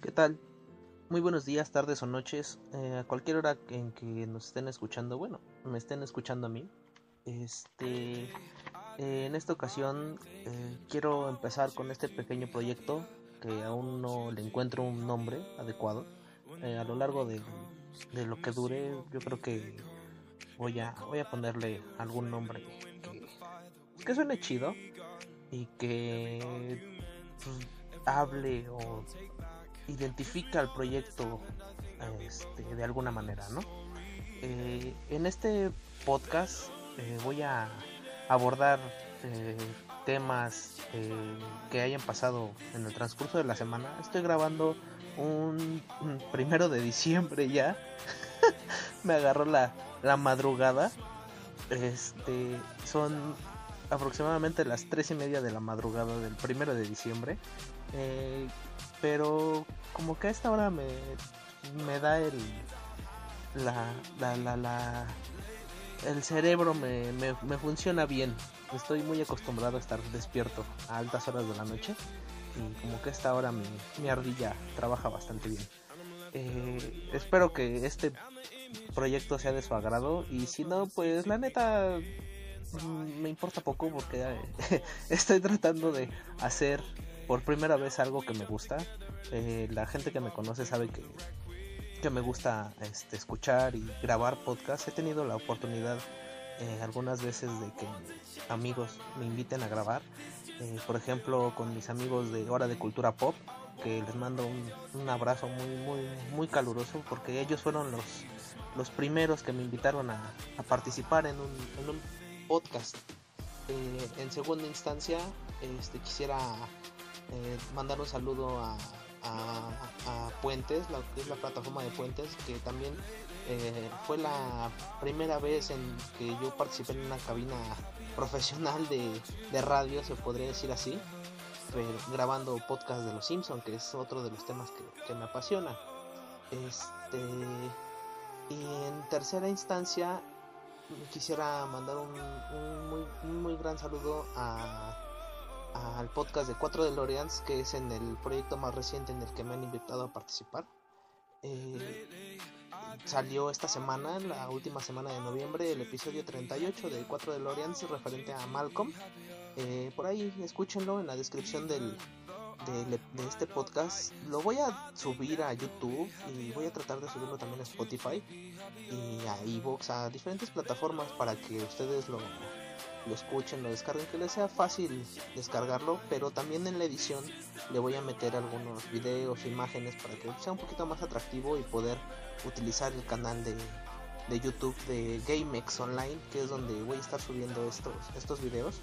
¿Qué tal? Muy buenos días, tardes o noches, eh, a cualquier hora en que nos estén escuchando, bueno, me estén escuchando a mí. Este, eh, en esta ocasión eh, quiero empezar con este pequeño proyecto que aún no le encuentro un nombre adecuado. a lo largo de, de, lo que dure, yo creo que voy a, voy a ponerle algún nombre que, que suene chido y que pues, hable o identifica al proyecto este, de alguna manera, ¿no? Eh, en este podcast eh, voy a abordar eh, temas que hayan pasado en el transcurso de la semana. Estoy grabando un, primero de diciembre ya. Me agarró la, la madrugada. Este son aproximadamente las tres y media de la madrugada del primero de diciembre. Pero como que a esta hora me, me da el la, la, la, el cerebro me, me, me, funciona bien. Estoy muy acostumbrado a estar despierto a altas horas de la noche y como que esta hora mi, mi ardilla trabaja bastante bien. Eh, espero que este proyecto sea de su agrado y si no, pues la neta mm, me importa poco porque eh, estoy tratando de hacer por primera vez algo que me gusta. Eh, la gente que me conoce sabe que, que me gusta este, escuchar y grabar podcast. He tenido la oportunidad eh, algunas veces de que amigos me inviten a grabar. Eh, por ejemplo, con mis amigos de Hora de Cultura Pop, que les mando un, abrazo muy, muy, muy caluroso porque ellos fueron los, los primeros que me invitaron a, participar en un, en un podcast. en segunda instancia, este, quisiera eh, mandar un saludo a, Puentes, la, es la plataforma de Puentes, que también eh, fue la primera vez en que yo participé en una cabina profesional de, radio, se podría decir así, grabando podcast de los Simpsons, que es otro de los temas que, me apasiona. Este, y en tercera instancia, quisiera mandar un, muy, un muy gran saludo a al podcast de 4 de Loreans, que es en el proyecto más reciente en el que me han invitado a participar. Eh, salió esta semana, la última semana de noviembre, el episodio 38 de 4 de Loreans referente a Malcolm. Eh, por ahí escúchenlo en la descripción del, de, este podcast. Lo voy a subir a YouTube y voy a tratar de subirlo también a Spotify y a Evox, a diferentes plataformas para que ustedes lo, lo escuchen, lo descarguen, que les sea fácil descargarlo, pero también en la edición le voy a meter algunos videos, imágenes para que sea un poquito más atractivo y poder utilizar el canal de, de YouTube de GameX Online, que es donde voy a estar subiendo estos, estos videos.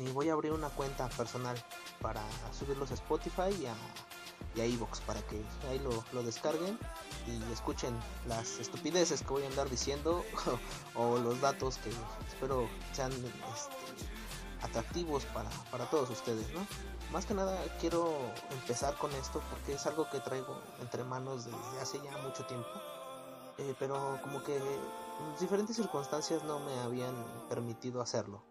Y voy a abrir una cuenta personal para subirlos a Spotify y a y a Evox para que ahí lo, descarguen y escuchen las estupideces que voy a andar diciendo o los datos que espero sean este, atractivos para, para todos ustedes, ¿no? Más que nada quiero empezar con esto porque es algo que traigo entre manos desde hace ya mucho tiempo. Eh, pero como que diferentes circunstancias no me habían permitido hacerlo.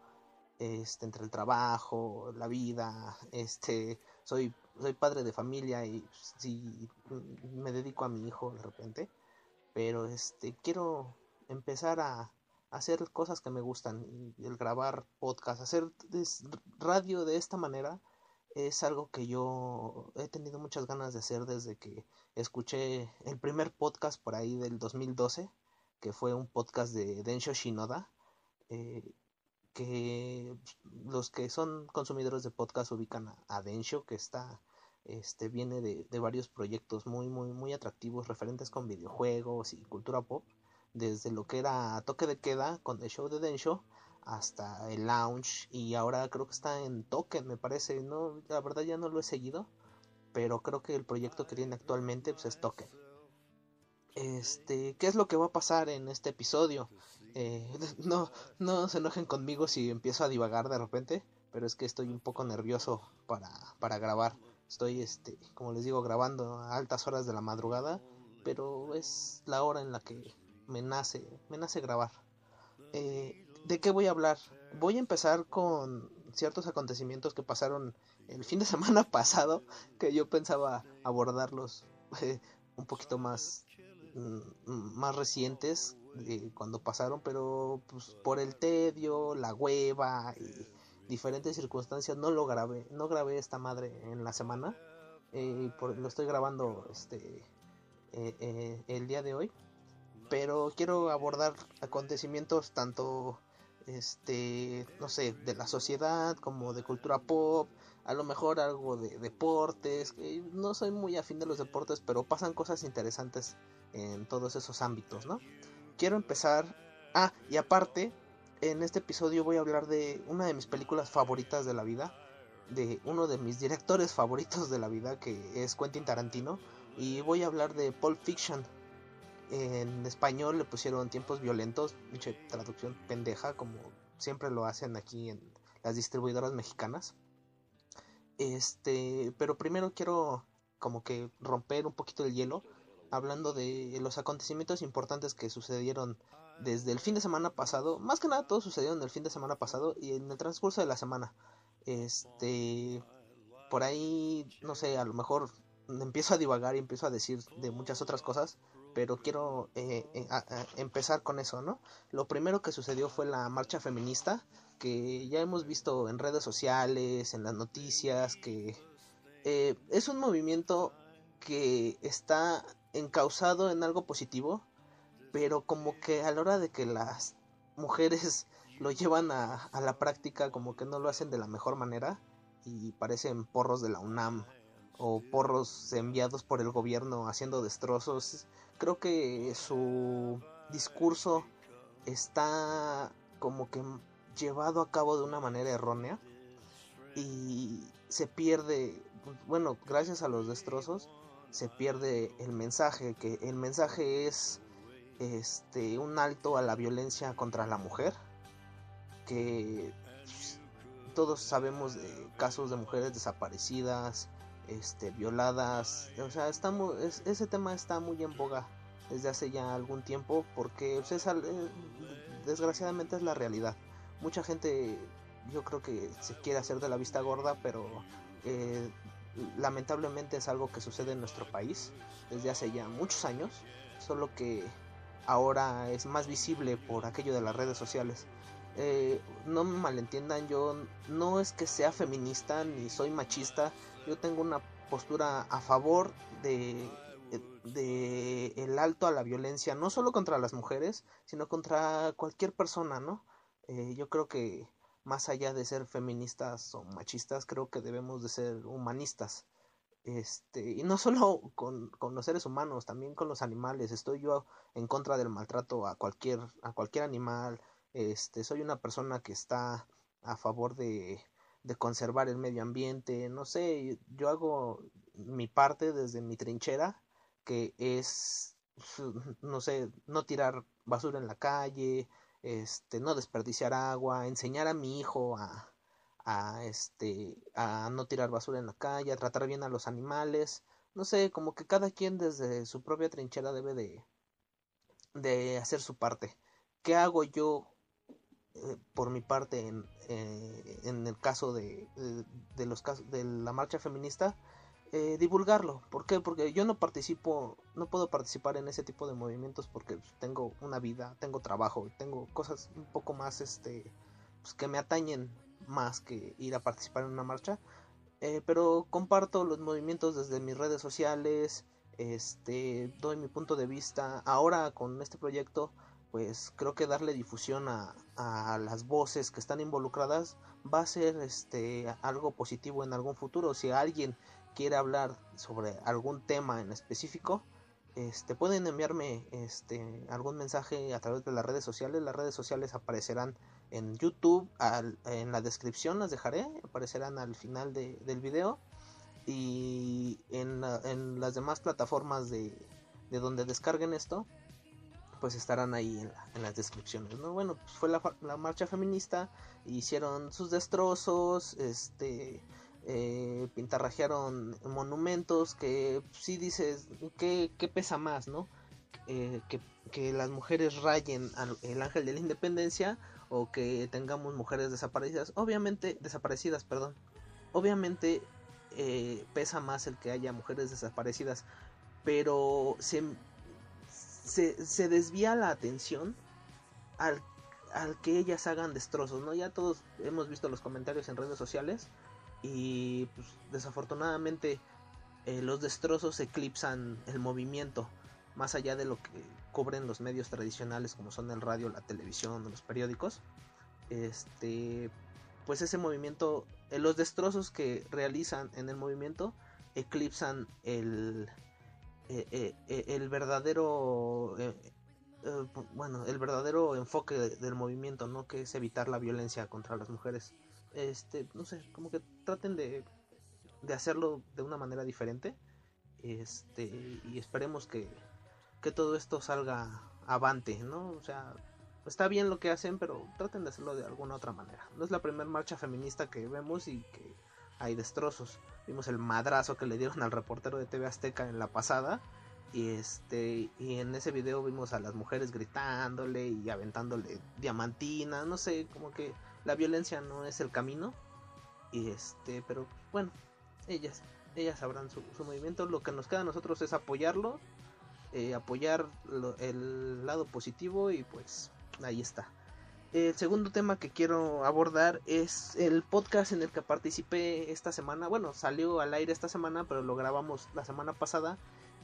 Este, entre el trabajo, la vida, este, soy soy padre de familia y si me dedico a mi hijo de repente, pero este quiero empezar a hacer cosas que me gustan el grabar podcast, hacer radio de esta manera es algo que yo he tenido muchas ganas de hacer desde que escuché el primer podcast por ahí del 2012, que fue un podcast de Densho Shinoda, eh, que los que son consumidores de podcast ubican a, Densho, que está, este, viene de, de, varios proyectos muy, muy, muy atractivos referentes con videojuegos y cultura pop, desde lo que era Toque de Queda con el show de Densho hasta el Lounge y ahora creo que está en Token, me parece, no, la verdad ya no lo he seguido, pero creo que el proyecto que tiene actualmente pues, es Token. Este, ¿qué es lo que va a pasar en este episodio? Eh, no, no se enojen conmigo si empiezo a divagar de repente, pero es que estoy un poco nervioso para, para grabar. Estoy, este, como les digo, grabando a altas horas de la madrugada, pero es la hora en la que me nace, me nace grabar. Eh, ¿De qué voy a hablar? Voy a empezar con ciertos acontecimientos que pasaron el fin de semana pasado que yo pensaba abordarlos eh, un poquito más mm, más recientes de cuando pasaron pero pues, por el tedio la hueva y diferentes circunstancias no lo grabé no grabé esta madre en la semana eh, lo estoy grabando este eh, el día de hoy pero quiero abordar acontecimientos tanto este, no sé, de la sociedad, como de cultura pop, a lo mejor algo de deportes, no soy muy afín de los deportes, pero pasan cosas interesantes en todos esos ámbitos, ¿no? Quiero empezar, ah, y aparte, en este episodio voy a hablar de una de mis películas favoritas de la vida, de uno de mis directores favoritos de la vida, que es Quentin Tarantino, y voy a hablar de Pulp Fiction, en español le pusieron tiempos violentos, mucha traducción pendeja, como siempre lo hacen aquí en las distribuidoras mexicanas. Este, pero primero quiero como que romper un poquito el hielo hablando de los acontecimientos importantes que sucedieron desde el fin de semana pasado. Más que nada todo sucedió en el fin de semana pasado y en el transcurso de la semana. Este, por ahí, no sé, a lo mejor empiezo a divagar y empiezo a decir de muchas otras cosas pero quiero eh, eh, empezar con eso, ¿no? Lo primero que sucedió fue la marcha feminista, que ya hemos visto en redes sociales, en las noticias, que eh, es un movimiento que está encausado en algo positivo, pero como que a la hora de que las mujeres lo llevan a, a la práctica, como que no lo hacen de la mejor manera y parecen porros de la UNAM o porros enviados por el gobierno haciendo destrozos. Creo que su discurso está como que llevado a cabo de una manera errónea y se pierde, bueno, gracias a los destrozos se pierde el mensaje, que el mensaje es este un alto a la violencia contra la mujer, que todos sabemos de casos de mujeres desaparecidas, este, violadas. O sea, estamos, ese tema está muy en boga desde hace ya algún tiempo porque pues, eh, desgraciadamente es la realidad. Mucha gente yo creo que se quiere hacer de la vista gorda, pero eh, lamentablemente es algo que sucede en nuestro país desde hace ya muchos años, solo que ahora es más visible por aquello de las redes sociales. Eh, no me malentiendan, yo no es que sea feminista ni soy machista, yo tengo una postura a favor de, de el alto a la violencia, no solo contra las mujeres, sino contra cualquier persona, ¿no? Eh, yo creo que más allá de ser feministas o machistas, creo que debemos de ser humanistas. Este, y no solo con, con, los seres humanos, también con los animales. Estoy yo en contra del maltrato a cualquier, a cualquier animal. Este, soy una persona que está a favor de, de conservar el medio ambiente, no sé, yo hago mi parte desde mi trinchera, que es, no sé, no tirar basura en la calle, este, no desperdiciar agua, enseñar a mi hijo a, a este, a no tirar basura en la calle, a tratar bien a los animales, no sé, como que cada quien desde su propia trinchera debe de, hacer su parte. ¿Qué hago yo eh, por mi parte en, eh, el caso de, los de la marcha feminista eh, divulgarlo. ¿por qué? porque yo no participo no puedo participar en ese tipo de movimientos porque tengo una vida tengo trabajo tengo cosas un poco más este pues, que me atañen más que ir a participar en una marcha. Pero comparto los movimientos desde mis redes sociales este doy mi punto de vista. Ahora con este proyecto pues creo que darle difusión a, a, las voces que están involucradas va a ser este algo positivo en algún futuro. Si alguien quiere hablar sobre algún tema en específico este pueden enviarme este algún mensaje a través de las redes sociales las redes sociales aparecerán en youtube en la descripción las dejaré aparecerán al final de, del video y en, en las demás plataformas de, de donde descarguen esto pues estarán ahí en, las descripciones, ¿no? Bueno, pues fue la, marcha feminista, hicieron sus destrozos, este, eh, pintarrajearon monumentos que si dices, ¿qué, pesa más, no? Eh, que, que las mujeres rayen al el ángel de la independencia o que tengamos mujeres desaparecidas. Obviamente, desaparecidas, perdón. Obviamente eh, pesa más el que haya mujeres desaparecidas, pero se, se, desvía la atención al, al, que ellas hagan destrozos, ¿no? Ya todos hemos visto los comentarios en redes sociales y pues, desafortunadamente eh, los destrozos eclipsan el movimiento más allá de lo que cubren los medios tradicionales como son el radio, la televisión, los periódicos. Este, pues ese movimiento, eh, los destrozos que realizan en el movimiento eclipsan el, eh, el verdadero bueno el verdadero enfoque del movimiento no que es evitar la violencia contra las mujeres este no sé como que traten de de hacerlo de una manera diferente. Este, y esperemos que, que todo esto salga avante, ¿no? O sea, está bien lo que hacen, pero traten de hacerlo de alguna otra manera. No es la primera marcha feminista que vemos y que hay destrozos. Vimos el madrazo que le dieron al reportero de TV Azteca en la pasada. Y este y en ese video vimos a las mujeres gritándole y aventándole diamantina, no sé, como que la violencia no es el camino. Y este, pero bueno, ellas, ellas sabrán su, movimiento. Lo que nos queda a nosotros es apoyarlo, eh, apoyar el lado positivo y pues ahí está. El segundo tema que quiero abordar es el podcast en el que participé esta semana. Bueno, salió al aire esta semana, pero lo grabamos la semana pasada,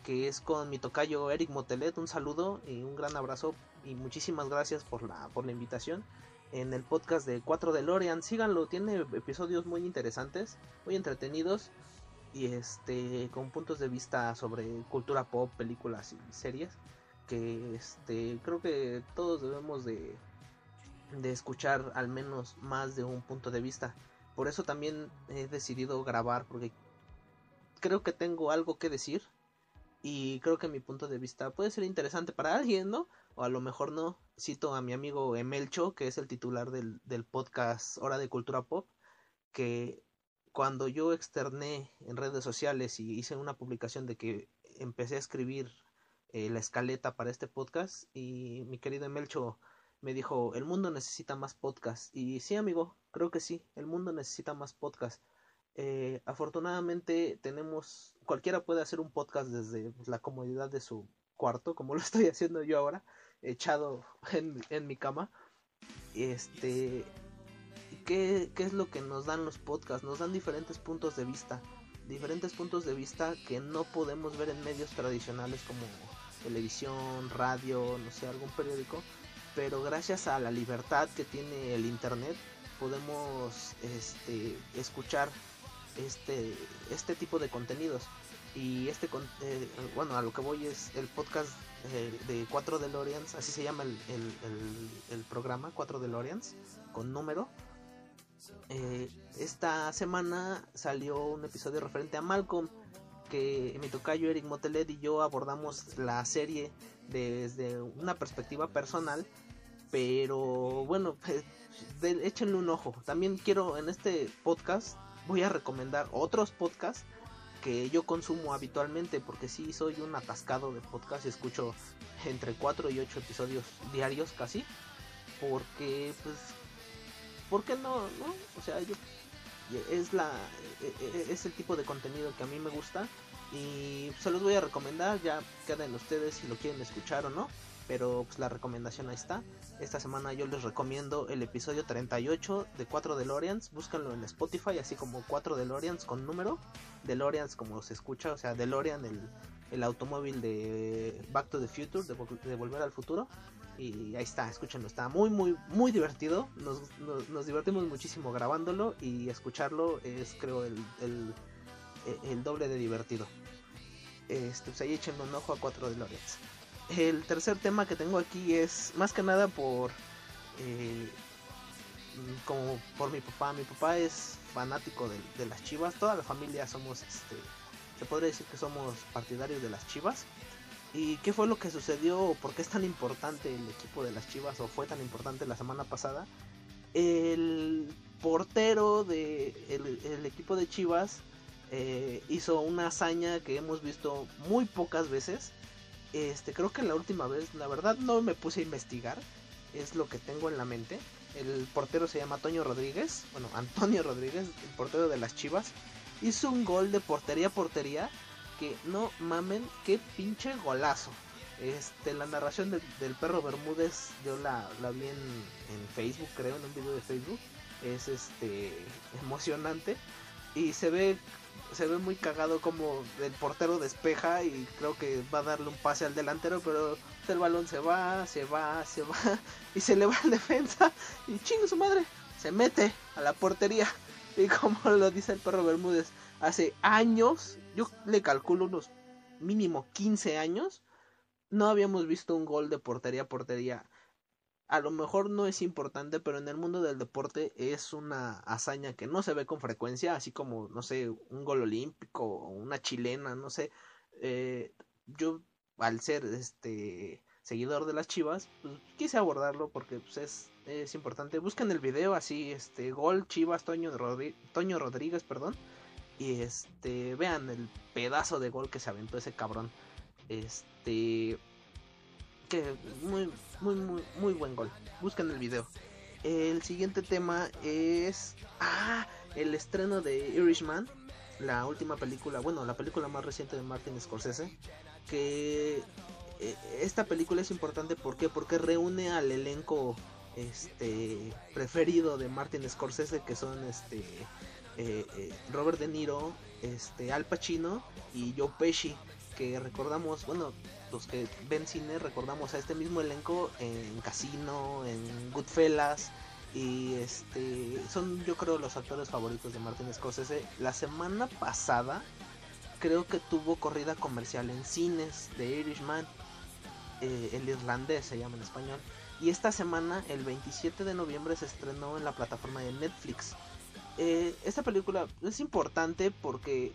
que es con mi tocayo Eric Motelet. Un saludo y un gran abrazo y muchísimas gracias por la, por la invitación en el podcast de 4 de Lorian. Síganlo, tiene episodios muy interesantes, muy entretenidos y este con puntos de vista sobre cultura pop, películas y series que este creo que todos debemos de de escuchar al menos más de un punto de vista. Por eso también he decidido grabar porque creo que tengo algo que decir y creo que mi punto de vista puede ser interesante para alguien, ¿no? O a lo mejor no. Cito a mi amigo Emelcho, que es el titular del, podcast Hora de Cultura Pop, que cuando yo externé en redes sociales y hice una publicación de que empecé a escribir eh, la escaleta para este podcast y mi querido Emelcho me dijo, el mundo necesita más podcast. Y sí, amigo, creo que sí, el mundo necesita más podcast. Eh, afortunadamente tenemos, cualquiera puede hacer un podcast desde la comodidad de su cuarto, como lo estoy haciendo yo ahora, echado en, en mi cama. Este, ¿qué, ¿qué es lo que nos dan los podcasts? Nos dan diferentes puntos de vista, diferentes puntos de vista que no podemos ver en medios tradicionales como televisión, radio, no sé, algún periódico, pero gracias a la libertad que tiene el internet podemos este, escuchar este, este tipo de contenidos. Y este, eh, bueno, a lo que voy es el podcast de 4 DeLoreans, así se llama el, el, programa, 4 DeLoreans, con número. Eh, esta semana salió un episodio referente a Malcolm, que mi tocayo Eric Motelet y yo abordamos la serie desde una perspectiva personal, pero bueno, échenle un ojo. También quiero en este podcast voy a recomendar otros podcasts que yo consumo habitualmente porque sí soy un atascado de podcast escucho entre 4 y 8 episodios diarios casi porque pues ¿por qué no? no? O sea, yo es la e, e, es el tipo de contenido que a mí me gusta y se los voy a recomendar, ya queden ustedes si lo quieren escuchar o no pero pues la recomendación ahí está. Esta semana yo les recomiendo el episodio 38 de 4 DeLoreans, búscanlo en Spotify, así como 4 DeLoreans con número, DeLoreans como se escucha, o sea, DeLorean el, el automóvil de Back to the Future, de, Volver al Futuro. Y ahí está, escúchenlo, está muy, muy, muy divertido. Nos, nos, divertimos muchísimo grabándolo y escucharlo es, creo, el, el, doble de divertido. Este, pues ahí echenle un ojo a 4 DeLoreans. El tercer tema que tengo aquí es más que nada por eh, como por mi papá. Mi papá es fanático de, las Chivas. Toda la familia somos, este, se podría decir que somos partidarios de las Chivas. ¿Y qué fue lo que sucedió? ¿O por qué es tan importante el equipo de las Chivas? ¿O fue tan importante la semana pasada? El portero de el equipo de Chivas eh, hizo una hazaña que hemos visto muy pocas veces Este, creo que la última vez, la verdad no me puse a investigar, es lo que tengo en la mente. El portero se llama Toño Rodríguez, bueno, Antonio Rodríguez, el portero de las Chivas, hizo un gol de portería a portería que no mamen, qué pinche golazo. Este, la narración del perro Bermúdez, yo la, la vi en, en, Facebook, creo, en un video de Facebook. Es este emocionante. Y se ve, se ve muy cagado como el portero despeja y creo que va a darle un pase al delantero, pero el balón se va, se va, se va, y se le va al defensa, y chingo su madre, se mete a la portería. Y como lo dice el perro Bermúdez, hace años, yo le calculo unos mínimo 15 años, no habíamos visto un gol de portería a portería. A lo mejor no es importante, pero en el mundo del deporte es una hazaña que no se ve con frecuencia, así como, no sé, un gol olímpico o una chilena, no sé. Eh, yo, al ser este seguidor de las Chivas, pues, quise abordarlo porque pues, es, es, importante. Busquen el video así, este, gol Chivas Toño, Toño Rodríguez, perdón. Y este, vean el pedazo de gol que se aventó ese cabrón. Este. Que muy, muy, muy, muy buen gol. Busquen el video. El siguiente tema es. Ah, el estreno de Irishman. La última película, bueno, la película más reciente de Martin Scorsese. Que eh, esta película es importante ¿por qué? porque reúne al elenco este preferido de Martin Scorsese que son este eh, eh, Robert De Niro, este Al Pacino y Joe Pesci que recordamos, bueno, los que ven cine recordamos a este mismo elenco en Casino, en Goodfellas y este son yo creo los actores favoritos de Martin Scorsese. La semana pasada creo que tuvo corrida comercial en cines de Irishman, eh, el irlandés se llama en español. Y esta semana, el 27 de noviembre, se estrenó en la plataforma de Netflix. Eh, esta película es importante porque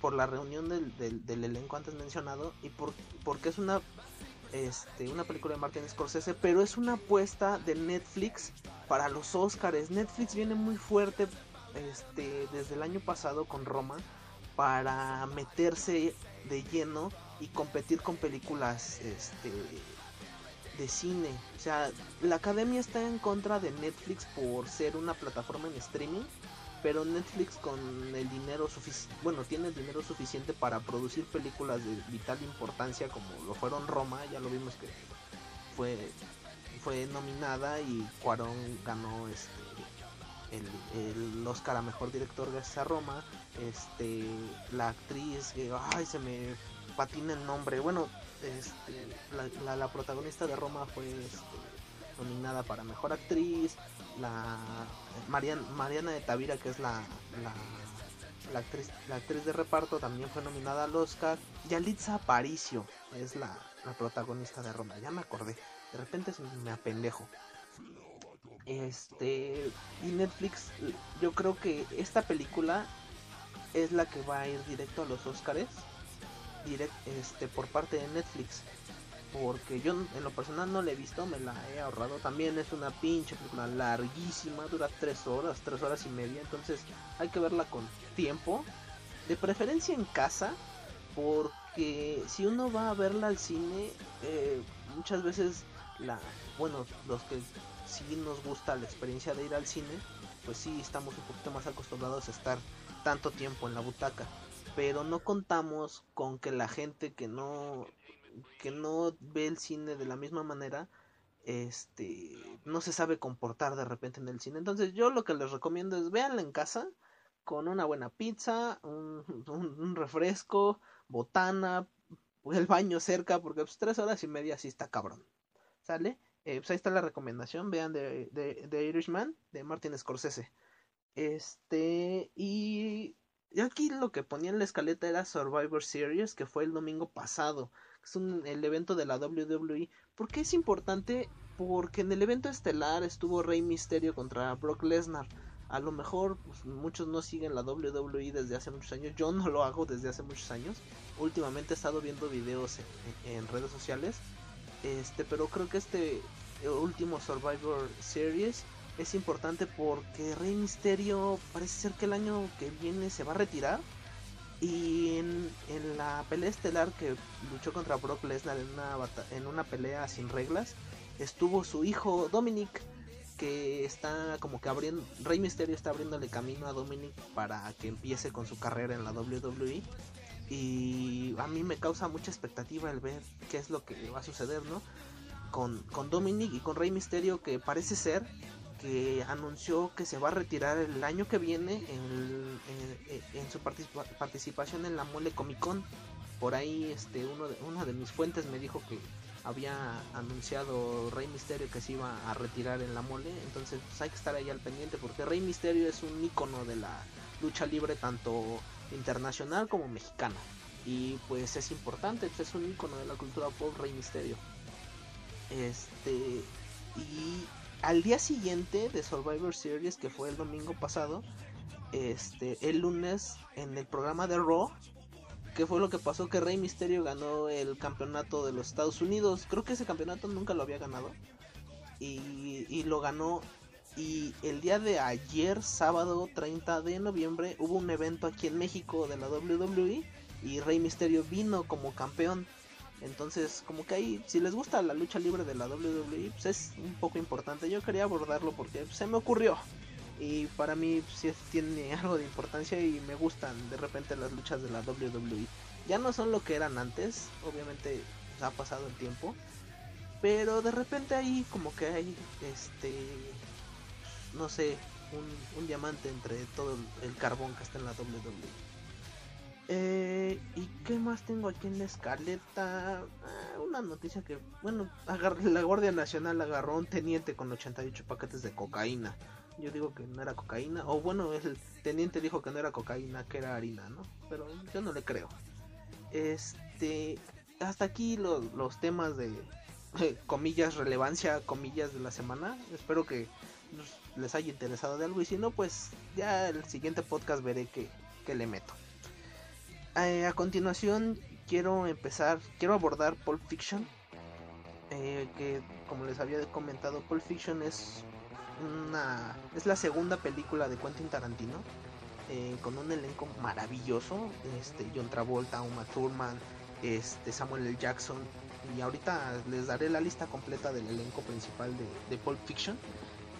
por la reunión del, del, elenco antes mencionado y por, porque es una este, una película de Martin Scorsese, pero es una apuesta de Netflix para los Oscars. Netflix viene muy fuerte este, desde el año pasado con Roma para meterse de lleno y competir con películas este, de cine. O sea, la academia está en contra de Netflix por ser una plataforma en streaming pero Netflix con el dinero suficiente, bueno, tiene el dinero suficiente para producir películas de vital importancia como lo fueron Roma, ya lo vimos que fue fue nominada y Cuarón ganó este el, Oscar a mejor director gracias a Roma, este la actriz, ay se me patina el nombre, bueno, este, la, la, protagonista de Roma fue este, nominada para mejor actriz, la Mariana, Mariana de Tavira, que es la, la, actriz, la actriz de reparto, también fue nominada al Oscar. Yalitza Aparicio es la, protagonista de Roma, ya me acordé. De repente me apendejo. Este. Y Netflix, yo creo que esta película es la que va a ir directo a los Oscars. Direct, este, por parte de Netflix porque yo en lo personal no la he visto, me la he ahorrado. También es una pinche película larguísima, dura 3 horas, 3 horas y media, entonces hay que verla con tiempo, de preferencia en casa, porque si uno va a verla al cine, eh, muchas veces la, bueno, los que sí nos gusta la experiencia de ir al cine, pues sí estamos un poquito más acostumbrados a estar tanto tiempo en la butaca pero no contamos con que la gente que no que no ve el cine de la misma manera, este, no se sabe comportar de repente en el cine. Entonces yo lo que les recomiendo es véanla en casa con una buena pizza, un, refresco, botana, el baño cerca, porque pues tres horas y media sí está cabrón. ¿Sale? Eh, pues ahí está la recomendación, vean de, de, de Irishman, de Martin Scorsese. Este, y aquí lo que ponía en la escaleta era Survivor Series, que fue el domingo pasado es el evento de la WWE. ¿Por qué es importante? Porque en el evento estelar estuvo Rey Misterio contra Brock Lesnar. A lo mejor pues, muchos no siguen la WWE desde hace muchos años. Yo no lo hago desde hace muchos años. Últimamente he estado viendo videos en, redes sociales. Este, pero creo que este último Survivor Series es importante porque Rey Misterio parece ser que el año que viene se va a retirar y en, la pelea estelar que luchó contra Brock Lesnar en una, en una pelea sin reglas, estuvo su hijo Dominic, que está como que abriendo, Rey Mysterio está abriéndole camino a Dominic para que empiece con su carrera en la WWE. Y a mí me causa mucha expectativa el ver qué es lo que va a suceder, ¿no? Con, con Dominic y con Rey Mysterio, que parece ser que anunció que se va a retirar el año que viene en, su participación en la Mole Comic Con. Por ahí este, uno de, una de mis fuentes me dijo que había anunciado Rey Misterio que se iba a retirar en la mole. Entonces pues, hay que estar ahí al pendiente porque Rey Misterio es un icono de la lucha libre tanto internacional como mexicana. Y pues es importante, pues, es un icono de la cultura pop Rey Misterio. Este y al día siguiente de Survivor Series, que fue el domingo pasado, este, el lunes en el programa de Raw, ¿qué fue lo que pasó? Que Rey Mysterio ganó el campeonato de los Estados Unidos. Creo que ese campeonato nunca lo había ganado. Y, y lo ganó. Y el día de ayer, sábado 30 de noviembre, hubo un evento aquí en México de la WWE. Y Rey Mysterio vino como campeón. Entonces, como que ahí, si les gusta la lucha libre de la WWE, pues es un poco importante. Yo quería abordarlo porque se me ocurrió. Y para mí pues, sí tiene algo de importancia y me gustan de repente las luchas de la WWE. Ya no son lo que eran antes, obviamente pues, ha pasado el tiempo. Pero de repente ahí como que hay, este, no sé, un, un diamante entre todo el carbón que está en la WWE. Eh, ¿Y qué más tengo aquí en la escaleta? Ah, una noticia que, bueno, la Guardia Nacional agarró un teniente con 88 paquetes de cocaína. Yo digo que no era cocaína, o bueno, el teniente dijo que no era cocaína, que era harina, ¿no? Pero yo no le creo. Este, hasta aquí los temas de, comillas, relevancia, comillas de la semana. Espero que les haya interesado de algo y si no, pues ya el siguiente podcast veré que, que le meto. Eh, a continuación quiero empezar, quiero abordar Pulp Fiction. Eh, que como les había comentado, Pulp Fiction es una es la segunda película de Quentin Tarantino eh, con un elenco maravilloso, este John Travolta, Uma Thurman, este Samuel L. Jackson y ahorita les daré la lista completa del elenco principal de, de Pulp Fiction.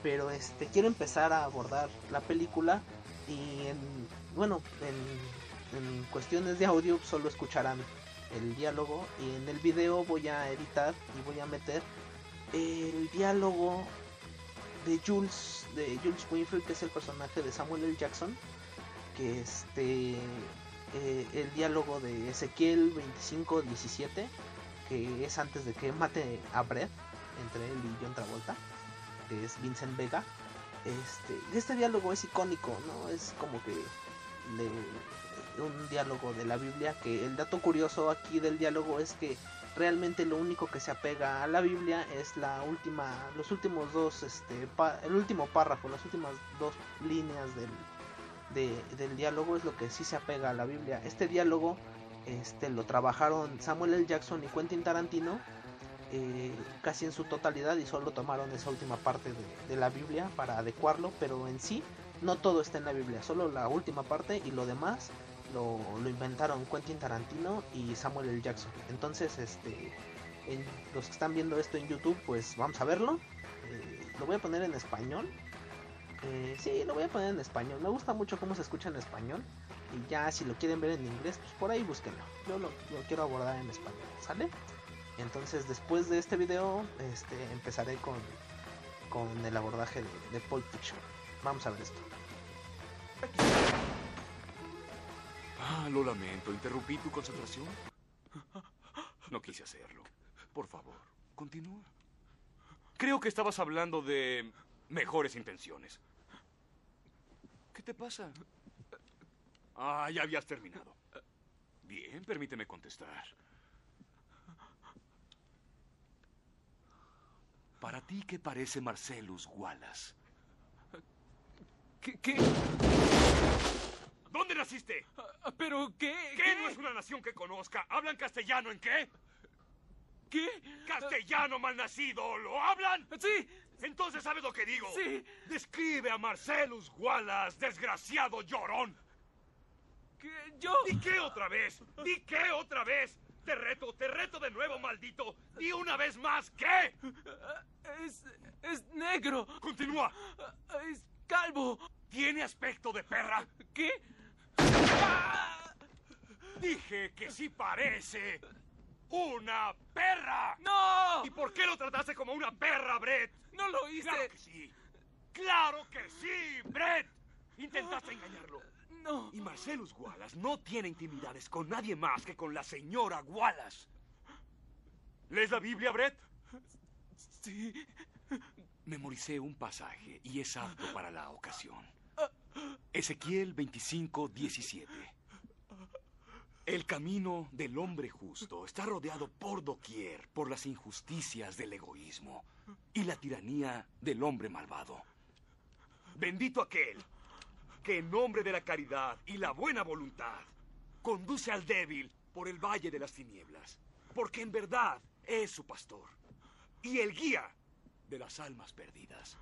Pero este quiero empezar a abordar la película y en, bueno en en cuestiones de audio solo escucharán el diálogo. Y en el video voy a editar y voy a meter el diálogo de Jules de Jules Winfield que es el personaje de Samuel L. Jackson que este eh, el diálogo de Ezequiel 2517 que es antes de que mate a Brett entre él y John Travolta que es Vincent Vega. Este este diálogo es icónico no es como que un diálogo de la Biblia que el dato curioso aquí del diálogo es que realmente lo único que se apega a la Biblia es la última los últimos dos este el último párrafo las últimas dos líneas del, del diálogo es lo que sí se apega a la Biblia este diálogo este lo trabajaron Samuel L. Jackson y Quentin Tarantino eh, casi en su totalidad y solo tomaron esa última parte de, de la Biblia para adecuarlo pero en sí no todo está en la Biblia solo la última parte y lo demás lo, inventaron Quentin Tarantino y Samuel L. Jackson. Entonces, este, los que están viendo esto en YouTube, pues vamos a verlo. Eh, lo voy a poner en español. Eh, sí, lo voy a poner en español. Me gusta mucho cómo se escucha en español. Y ya si lo quieren ver en inglés, pues por ahí búsquenlo. Yo lo, quiero abordar en español, ¿sale? Entonces después de este video, este, empezaré con, con el abordaje de, de Pulp. Vamos a ver esto. Ah, lo lamento. ¿Interrumpí tu concentración? No quise hacerlo. Por favor, continúa. Creo que estabas hablando de mejores intenciones. ¿Qué te pasa? Ah, ya habías terminado. Bien, permíteme contestar. ¿Para ti qué parece Marcellus Wallace? ¿Qué? qué? ¿Dónde naciste? Ah, ¿Pero qué? ¿Qué, no es una nación que conozca? ¿Hablan castellano en qué? ¿Qué? Castellano malnacido, ¿lo hablan? Sí. Entonces sabes lo que digo. Sí. Describe a Marcellus Wallace, desgraciado llorón. ¿Qué? ¿Yo? ¿Y qué otra vez? ¿Y qué otra vez? Te reto, te reto de nuevo, maldito. ¿Y una vez más qué? Es. es negro. Continúa. Es calvo. ¿Tiene aspecto de perra? ¿Qué? Dije que sí parece una perra. ¡No! ¿Y por qué lo trataste como una perra, Brett? ¡No lo hice! ¡Claro que sí! ¡Claro que sí, Brett! Intentaste engañarlo. No. Y Marcelus Wallace no tiene intimidades con nadie más que con la señora Wallace. ¿Lees la Biblia, Brett? Sí. Memoricé un pasaje y es apto para la ocasión. Ezequiel 25, 17. El camino del hombre justo está rodeado por doquier por las injusticias del egoísmo y la tiranía del hombre malvado. Bendito aquel que en nombre de la caridad y la buena voluntad conduce al débil por el valle de las tinieblas, porque en verdad es su pastor y el guía de las almas perdidas.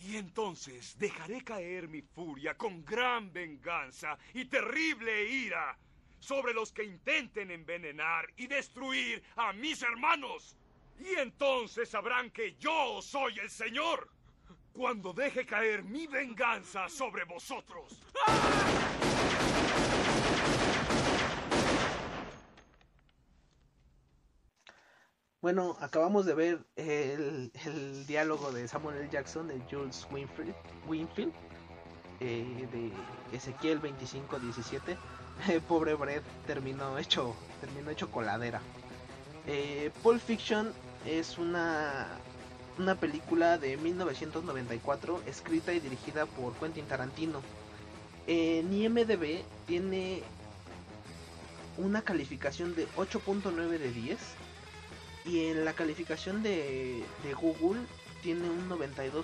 Y entonces dejaré caer mi furia con gran venganza y terrible ira sobre los que intenten envenenar y destruir a mis hermanos. Y entonces sabrán que yo soy el Señor cuando deje caer mi venganza sobre vosotros. Bueno, acabamos de ver el, el diálogo de Samuel L. Jackson de Jules Winfield, Winfield eh, de Ezequiel 25-17. Pobre Brett terminó hecho, terminó hecho coladera. Eh, Pulp Fiction es una, una película de 1994 escrita y dirigida por Quentin Tarantino. En IMDB tiene una calificación de 8.9 de 10 y en la calificación de, de Google tiene un 92%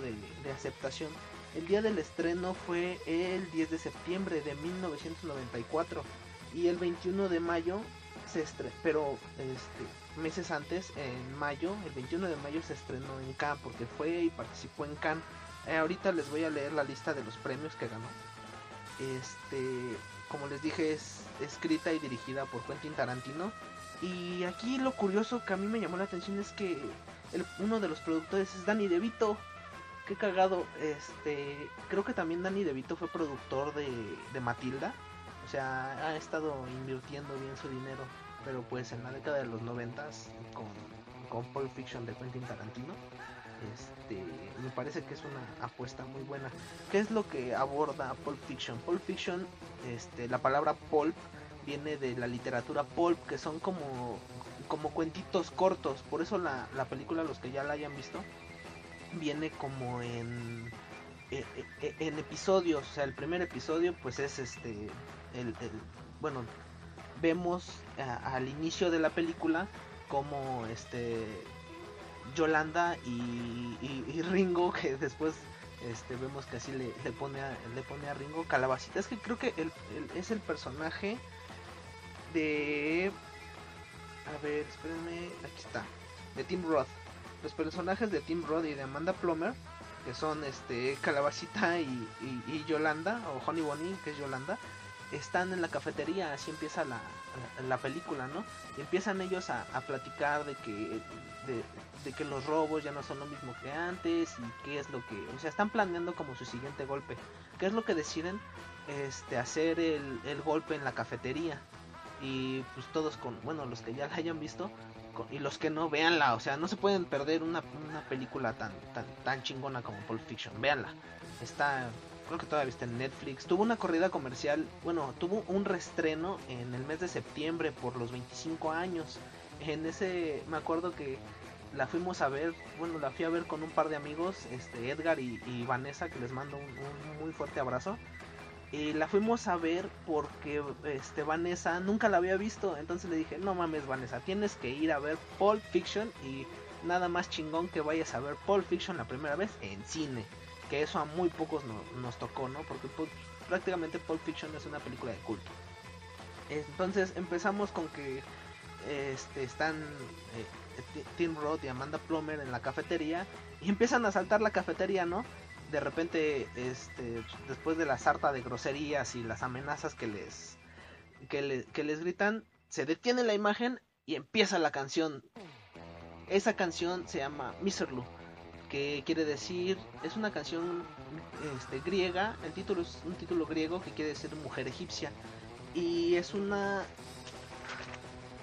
de, de, aceptación. El día del estreno fue el 10 de septiembre de 1994 y el 21 de mayo se estrenó, pero este, meses antes, en mayo, el 21 de mayo se estrenó en Cannes porque fue y participó en Cannes. Eh, ahorita les voy a leer la lista de los premios que ganó. Este, como les dije, es escrita y dirigida por Quentin Tarantino. Y aquí lo curioso que a mí me llamó la atención es que uno de los productores es Danny DeVito. Qué cagado. Este, creo que también Danny DeVito fue productor de, de Matilda. O sea, ha estado invirtiendo bien su dinero. Pero pues en la década de los noventas con, con Pulp Fiction de Quentin Tarantino. Este, me parece que es una apuesta muy buena. ¿Qué es lo que aborda Pulp Fiction? Pulp Fiction, este, la palabra pulp viene de la literatura pulp, que son como, como cuentitos cortos. Por eso la, la película, los que ya la hayan visto, viene como en, en, en episodios. O sea, el primer episodio, pues es este, el, el bueno, vemos al inicio de la película como este Yolanda y, y, y, Ringo que después este vemos que así le, le, pone a, le pone a Ringo calabacita es que creo que el, el, es el personaje de a ver espérenme aquí está de Tim Roth los personajes de Tim Roth y de Amanda Plummer que son este calabacita y, y, Yolanda o Honey Bonnie que es Yolanda están en la cafetería, así empieza la, la, la película, ¿no? Y empiezan ellos a, a platicar de que, de, que los robos ya no son lo mismo que antes y qué es lo que, o sea, están planeando como su siguiente golpe. ¿Qué es lo que deciden? Este, hacer el, el golpe en la cafetería. Y pues todos con, bueno, los que ya la hayan visto y los que no, véanla, o sea, no se pueden perder una, una película tan, tan, tan chingona como Pulp Fiction, véanla. Está creo que todavía está en Netflix. Tuvo una corrida comercial, bueno, tuvo un restreno en el mes de septiembre por los 25 años. En ese, me acuerdo que la fuimos a ver, bueno, la fui a ver con un par de amigos, este Edgar y, Vanessa, que les mando un, muy fuerte abrazo. Y la fuimos a ver porque este Vanessa nunca la había visto, entonces le dije, no mames Vanessa, tienes que ir a ver Pulp Fiction y nada más chingón que vayas a ver Pulp Fiction la primera vez en cine que eso a muy pocos no, nos tocó, ¿no? Porque pues, prácticamente Pulp Fiction es una película de culto. Entonces empezamos con que este, están eh, Tim Roth y Amanda Plummer en la cafetería y empiezan a saltar la cafetería, ¿no? De repente, este, después de la sarta de groserías y las amenazas que les, que, que les gritan, se detiene la imagen y empieza la canción. Esa canción se llama Miserlu, que quiere decir, es una canción este, griega, el título es un título griego que quiere decir mujer egipcia. Y es una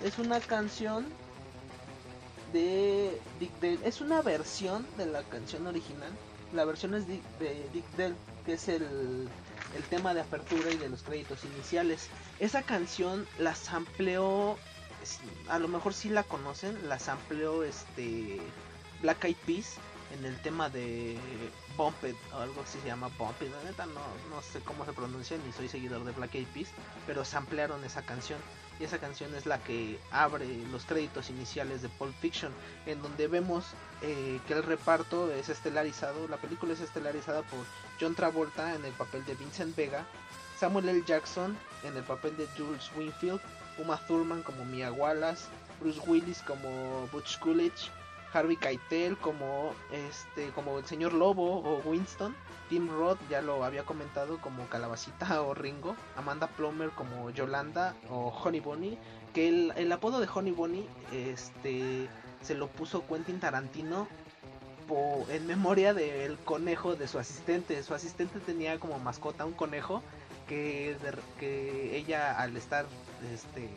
es una canción de, es una versión de la canción original. La versión es de, Dick Dell, que es el, el tema de apertura y de los créditos iniciales. Esa canción la sampleó, a lo mejor si la conocen, la sampleó este Black Eyed Peas en el tema de Bumped o algo así se llama Bumped, la neta no, no sé cómo se pronuncia ni soy seguidor de Black Eyed Peas, pero samplearon esa canción y esa canción es la que abre los créditos iniciales de Pulp Fiction, en donde vemos eh, que el reparto es estelarizado, la película es estelarizada por John Travolta en el papel de Vincent Vega, Samuel L. Jackson en el papel de Jules Winfield, Uma Thurman como Mia Wallace, Bruce Willis como Butch Coolidge, Harvey Keitel como este como el señor Lobo o Winston, Tim Roth ya lo había comentado como Calabacita o Ringo, Amanda Plummer como Yolanda o Honey Bonnie, que el, apodo de Honey Bonnie este se lo puso Quentin Tarantino en memoria del conejo de su asistente. Su asistente tenía como mascota un conejo que, que ella al estar este,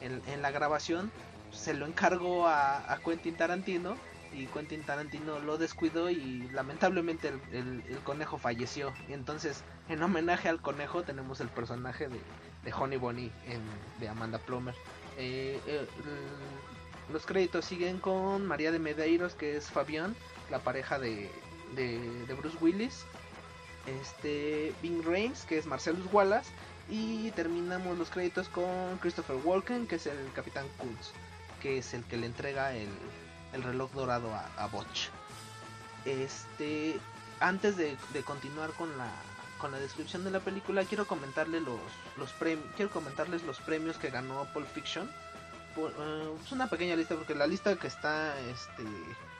en la grabación se lo encargó a, Quentin Tarantino y Quentin Tarantino lo descuidó y lamentablemente el, conejo falleció. Y entonces, en homenaje al conejo, tenemos el personaje de, Honey Bonnie en, de Amanda Plummer. Eh, eh, los créditos siguen con María de Medeiros, que es Fabián, la pareja de, de, Bruce Willis. Este, Bing Reigns, que es Marcellus Wallace. Y terminamos los créditos con Christopher Walken, que es el Capitán Kunz que es el que le entrega el, reloj dorado a, a, Botch. Este, antes de, continuar con la, con la descripción de la película, quiero comentarle los, los quiero comentarles los premios que ganó Pulp Fiction. Eh, es una pequeña lista porque la lista que está este,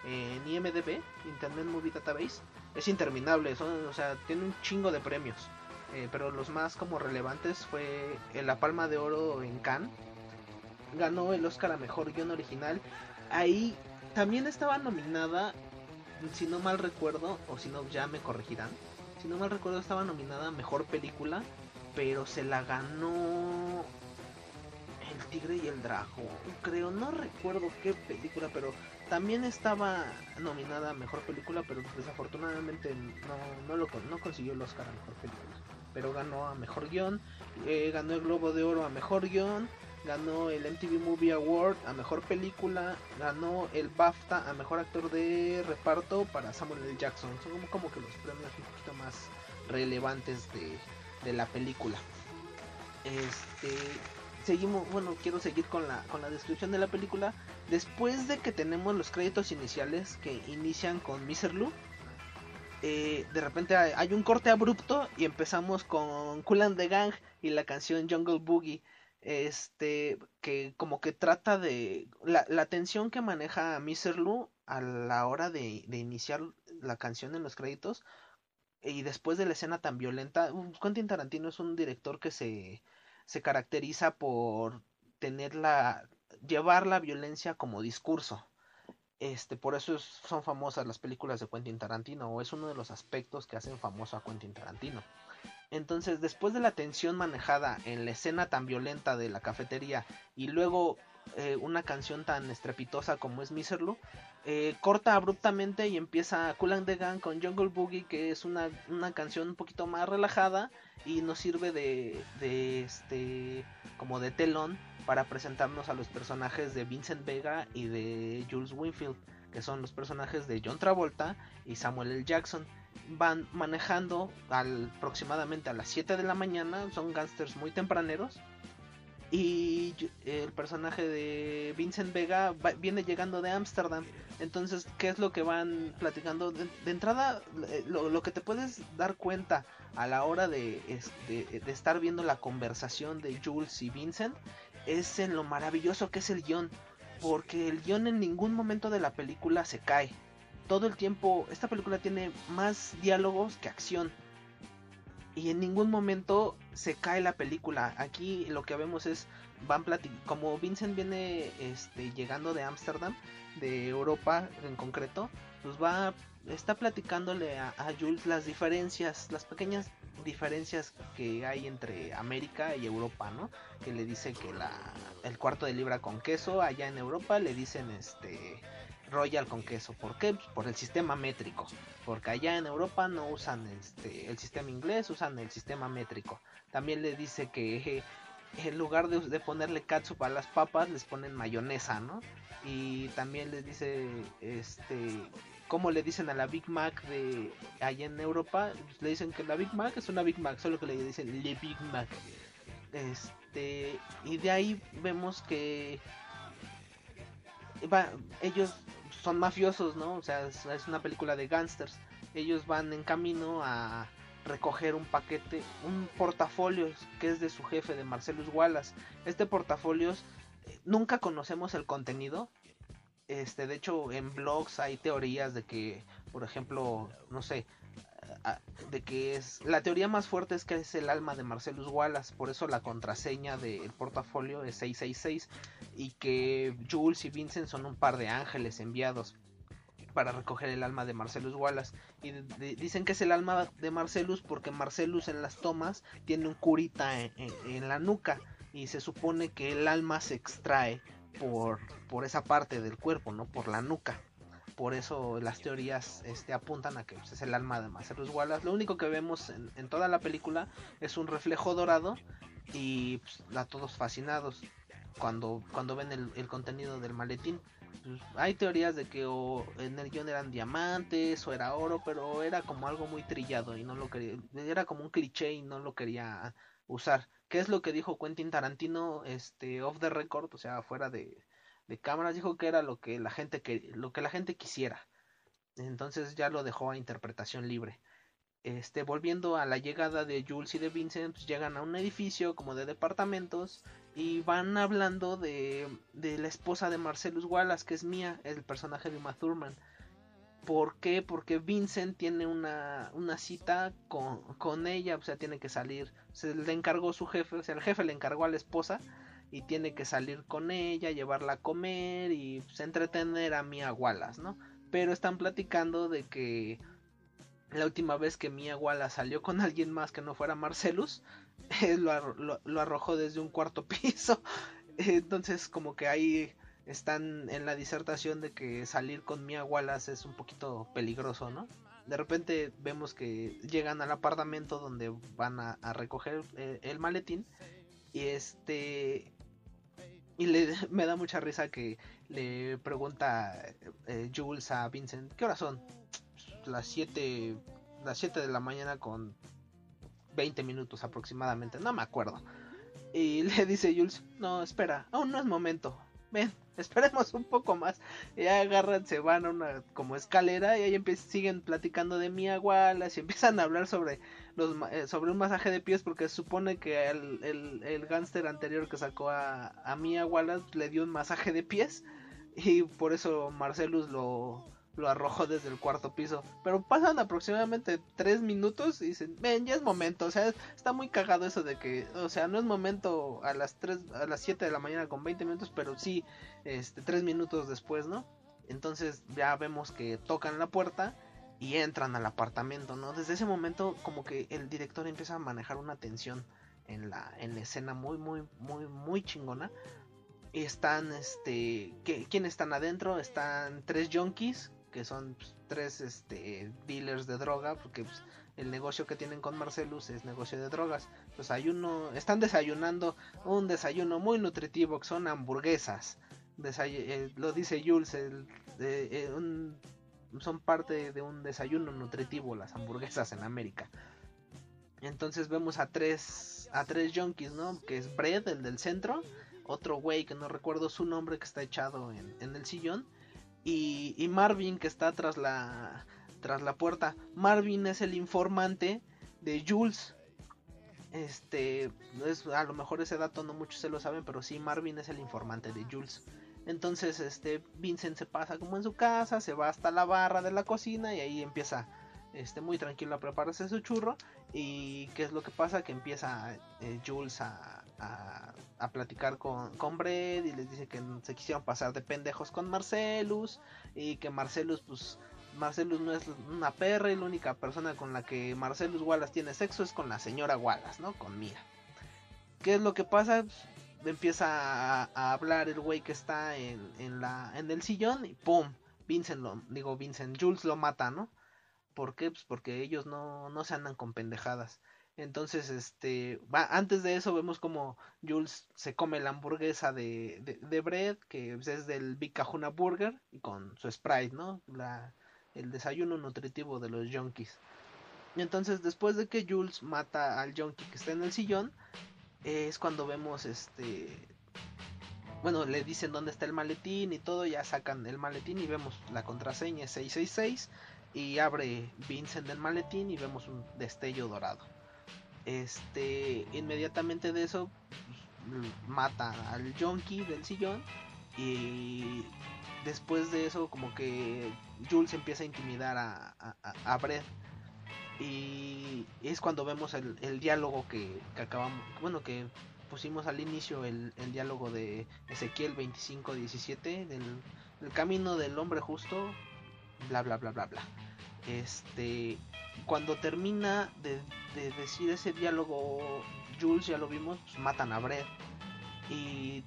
en IMDb, Internet Movie Database, es interminable, son, o sea, tiene un chingo de premios. Eh, pero los más como relevantes fue la Palma de Oro en Cannes, ganó el Oscar a Mejor Guión Original. Ahí también estaba nominada, si no mal recuerdo, o si no ya me corregirán, si no mal recuerdo estaba nominada a Mejor Película, pero se la ganó El Tigre y el Dragón, creo, no recuerdo qué película, pero también estaba nominada a Mejor Película, pero desafortunadamente no, no, lo, consiguió el Oscar a Mejor Película. Pero ganó a Mejor Guión, eh, ganó el Globo de Oro a Mejor Guión, ganó el MTV Movie Award a Mejor Película, ganó el BAFTA a Mejor Actor de Reparto para Samuel L. Jackson. Son como, que los premios un poquito más relevantes de, la película. Este, seguimos, bueno, quiero seguir con la, con la descripción de la película. Después de que tenemos los créditos iniciales que inician con Mr. Lou, eh, de repente hay, hay, un corte abrupto y empezamos con Cool and the Gang y la canción Jungle Boogie este que como que trata de la, la tensión que maneja Mr. Lu a la hora de, iniciar la canción en los créditos y después de la escena tan violenta Quentin Tarantino es un director que se, se caracteriza por tener la llevar la violencia como discurso este por eso son famosas las películas de Quentin Tarantino o es uno de los aspectos que hacen famoso a Quentin Tarantino entonces, después de la tensión manejada en la escena tan violenta de la cafetería y luego eh, una canción tan estrepitosa como es Miserlo, eh, corta abruptamente y empieza Cool and the Gang con Jungle Boogie, que es una, canción un poquito más relajada y nos sirve de, de este como de telón para presentarnos a los personajes de Vincent Vega y de Jules Winfield, que son los personajes de John Travolta y Samuel L. Jackson van manejando aproximadamente a las 7 de la mañana, son gángsters muy tempraneros. Y el personaje de Vincent Vega viene llegando de Ámsterdam. Entonces, ¿qué es lo que van platicando? De, entrada, eh, lo, que te puedes dar cuenta a la hora de, de, de, estar viendo la conversación de Jules y Vincent es en lo maravilloso que es el guion. Porque el guion en ningún momento de la película se cae todo el tiempo, esta película tiene más diálogos que acción. Y en ningún momento se cae la película. Aquí lo que vemos es, van como Vincent viene este, llegando de Ámsterdam, de Europa en concreto, pues va, está platicándole a, a Jules las diferencias, las pequeñas diferencias que hay entre América y Europa, ¿no? Que le dice que la, el cuarto de libra con queso allá en Europa le dicen este Royal con queso. ¿Por qué? Pues por el sistema métrico. Porque allá en Europa no usan este, el sistema inglés, usan el sistema métrico. También le dice que eh, en lugar de, ponerle catsup a las papas, les ponen mayonesa, ¿no? Y también les dice, este, como le dicen a la Big Mac de allá en Europa, pues le dicen que la Big Mac es una Big Mac, solo que le dicen le Big Mac. Este, y de ahí vemos que va, ellos son mafiosos, ¿no? O sea, es, una película de gangsters. Ellos van en camino a recoger un paquete, un portafolio que es de su jefe, de Marcelus Wallace. Este portafolio, eh, nunca conocemos el contenido. Este, de hecho, en blogs hay teorías de que, por ejemplo, no sé, de que es la teoría más fuerte es que es el alma de Marcelus Wallace, por eso la contraseña del portafolio es 666 y que Jules y Vincent son un par de ángeles enviados para recoger el alma de Marcelus Wallace. Y dicen que es el alma de Marcelus porque Marcelus en las tomas tiene un curita en, la nuca y se supone que el alma se extrae por, por esa parte del cuerpo, no por la nuca por eso las teorías este, apuntan a que es el alma de Marcellus Wallace. Lo único que vemos en, toda la película es un reflejo dorado y pues, a todos fascinados cuando, cuando ven el, contenido del maletín. Pues, hay teorías de que en el guion eran diamantes o era oro, pero era como algo muy trillado y no lo quería, era como un cliché y no lo quería usar. ¿Qué es lo que dijo Quentin Tarantino este off the record, o sea, fuera de, de cámaras dijo que era lo que la gente que lo que la gente quisiera entonces ya lo dejó a interpretación libre este volviendo a la llegada de Jules y de Vincent pues llegan a un edificio como de departamentos y van hablando de, de la esposa de Marcellus Wallace que es Mia el personaje de Uma Thurman ¿Por qué? Porque Vincent tiene una, una cita con, con, ella, o sea, tiene que salir. Se le encargó su jefe, o sea, el jefe le encargó a la esposa y tiene que salir con ella, llevarla a comer y pues, entretener a Mia Wallace, ¿no? Pero están platicando de que la última vez que Mia Wallace salió con alguien más que no fuera Marcelus, lo, arrojó desde un cuarto piso. Entonces como que ahí están en la disertación de que salir con Mia Wallace es un poquito peligroso, ¿no? De repente vemos que llegan al apartamento donde van a, recoger eh, el maletín y este y le, me da mucha risa que le pregunta eh, Jules a Vincent, ¿qué horas son? Las 7 las 7 de la mañana con 20 minutos aproximadamente, no me acuerdo. Y le dice Jules, no, espera, aún no es momento. Ven, esperemos un poco más. Y agarran, se van a una como escalera y ahí siguen platicando de Mia Wallace y empiezan a hablar sobre eh, sobre un masaje de pies porque se supone que el, el, el gángster anterior que sacó a, a Wallace le dio un masaje de pies y por eso Marcelus lo, lo arrojó desde el cuarto piso. Pero pasan aproximadamente tres minutos y dicen, ven, ya es momento. O sea, está muy cagado eso de que, o sea, no es momento a las 3, a las 7 de la mañana con 20 minutos, pero sí, este, tres minutos después, ¿no? Entonces ya vemos que tocan la puerta y entran al apartamento, ¿no? Desde ese momento como que el director empieza a manejar una tensión en la, en la escena muy, muy, muy, muy chingona. Están, este, ¿quién están adentro? Están tres junkies, que son pues, tres, este, dealers de droga, porque pues, el negocio que tienen con Marcelus es negocio de drogas. Desayuno, están desayunando un desayuno muy nutritivo, que son hamburguesas. Eh, lo dice Jules, el, eh, un son parte de un desayuno nutritivo las hamburguesas en América. Entonces vemos a tres a tres junkies, ¿no? Que es Brett, el del centro, otro güey que no recuerdo su nombre que está echado en, el sillón y, y, Marvin que está tras la tras la puerta. Marvin es el informante de Jules. Este, es, a lo mejor ese dato no muchos se lo saben, pero sí Marvin es el informante de Jules. Entonces, este, Vincent se pasa como en su casa, se va hasta la barra de la cocina y ahí empieza, este, muy tranquilo a prepararse su churro. Y qué es lo que pasa, que empieza eh, Jules a, a, platicar con, con Brett y les dice que se quisieron pasar de pendejos con Marcelus y que Marcelus, pues, Marcelus no es una perra y la única persona con la que Marcelus Wallace tiene sexo es con la señora Wallace, ¿no? Con Mia. ¿Qué es lo que pasa? Empieza a, hablar el güey que está en, la, en el sillón y ¡pum! Vincent lo, digo Vincent, Jules lo mata, ¿no? ¿Por qué? Pues porque ellos no, no se andan con pendejadas. Entonces, este, antes de eso vemos como Jules se come la hamburguesa de, de, de bread, que es del Big Kahuna Burger, y con su Sprite, ¿no? La, el desayuno nutritivo de los junkies. Y entonces, después de que Jules mata al junkie que está en el sillón, es cuando vemos este bueno, le dicen dónde está el maletín y todo, ya sacan el maletín y vemos la contraseña 666 y abre Vincent el maletín y vemos un destello dorado. Este, inmediatamente de eso mata al junkie del sillón y después de eso como que Jules empieza a intimidar a, a, a Brett y es cuando vemos el, diálogo que, acabamos, bueno, que pusimos al inicio el, diálogo de Ezequiel 25-17 del, del camino del hombre justo, bla bla bla bla bla. Este, cuando termina de, decir ese diálogo, Jules ya lo vimos, pues, matan a Brett y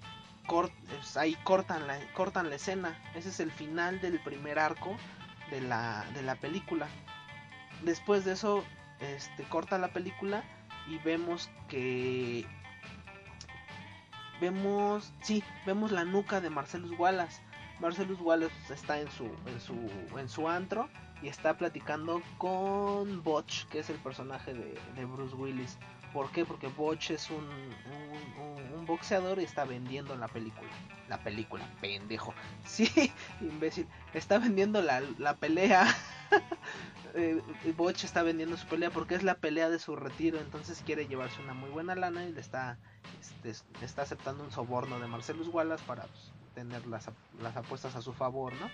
pues, ahí cortan la, cortan la escena. Ese es el final del primer arco de la, de la película después de eso, este, corta la película y vemos que vemos, sí, vemos la nuca de Marcelus Wallace. Marcelus Wallace está en su, en su, en su antro y está platicando con Butch, que es el personaje de, de Bruce Willis. ¿Por qué? Porque Butch es un, un, boxeador y está vendiendo la película. La película, pendejo. Sí, imbécil. Está vendiendo la, la pelea. eh, Butch está vendiendo su pelea porque es la pelea de su retiro. Entonces quiere llevarse una muy buena lana y le está, este, está aceptando un soborno de Marcelus Wallace para pues, tener las, las apuestas a su favor, ¿no?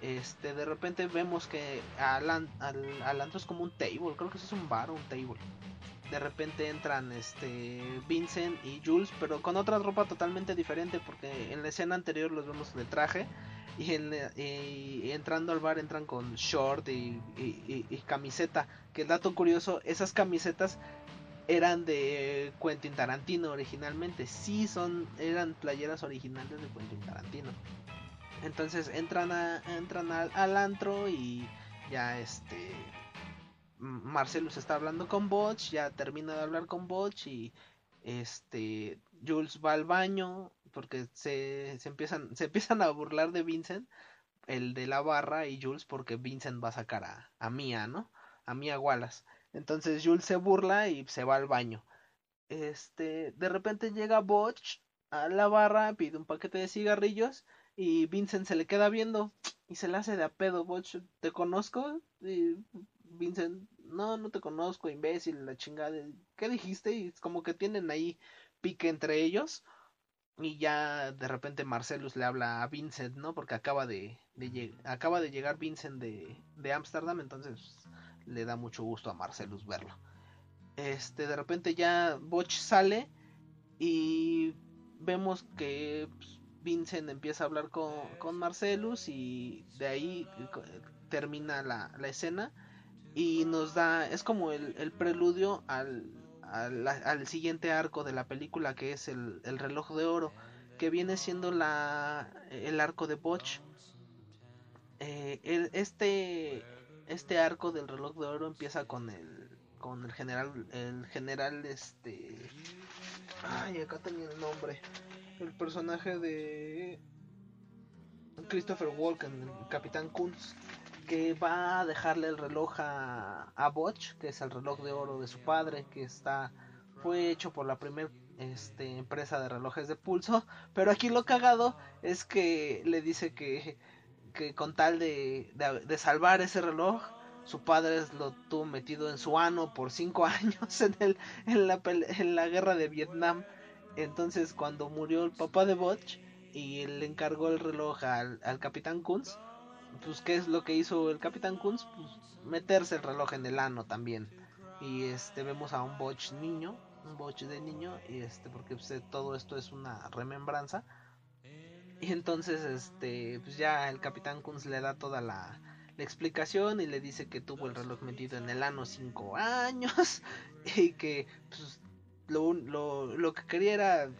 Este, de repente vemos que Alan, al, antro es como un table, creo que eso es un bar o un table de repente entran este Vincent y Jules, pero con otra ropa totalmente diferente porque en la escena anterior los vemos de traje y, entrando al bar entran con short y, camiseta. Que dato curioso, esas camisetas eran de Quentin Tarantino originalmente. Sí son eran playeras originales de Quentin Tarantino. Entonces entran a, entran al antro y ya este Marcelus está hablando con Botch, ya termina de hablar con Botch y este Jules va al baño porque se, se, empiezan, se empiezan a burlar de Vincent, el de la barra y Jules porque Vincent va a sacar a, a Mia, ¿no? A Mia Wallace. Entonces Jules se burla y se va al baño. Este, de repente llega Botch a la barra, pide un paquete de cigarrillos y Vincent se le queda viendo y se le hace de a pedo, Botch, ¿te conozco? Y Vincent, no, no te conozco, imbécil, la chingada. ¿Qué dijiste? Y como que tienen ahí pique entre ellos. Y ya de repente Marcelus le habla a Vincent, ¿no? Porque acaba de, acaba de llegar Vincent de Ámsterdam, entonces le da mucho gusto a Marcelus verlo. Este, de repente ya Botch sale y vemos que pues, Vincent empieza a hablar con, con Marcelus y de ahí termina la, la escena y nos da, es como el, preludio al, al, siguiente arco de la película que es el, reloj de oro, que viene siendo la, el arco de Botch. Eh, este, este arco del reloj de oro empieza con el, con el general, el general este, ay acá tenía el nombre, el personaje de Christopher Walken, el Capitán Kunz que va a dejarle el reloj a, a Botch, que es el reloj de oro de su padre, que está fue hecho por la primera este, empresa de relojes de pulso. Pero aquí lo cagado es que le dice que, que con tal de, de, salvar ese reloj, su padre lo tuvo metido en su ano por cinco años en, el, en, la, en la guerra de Vietnam. Entonces cuando murió el papá de Botch, y le encargó el reloj al, al Capitán Kunz. Pues, ¿qué es lo que hizo el Capitán Kunz? Pues, meterse el reloj en el ano también. Y este vemos a un Botch niño, un Botch de niño, y este, porque pues, todo esto es una remembranza. Y entonces, este, pues ya el Capitán Kunz le da toda la, la explicación y le dice que tuvo el reloj metido en el ano cinco años y que pues, lo, lo, lo, que quería era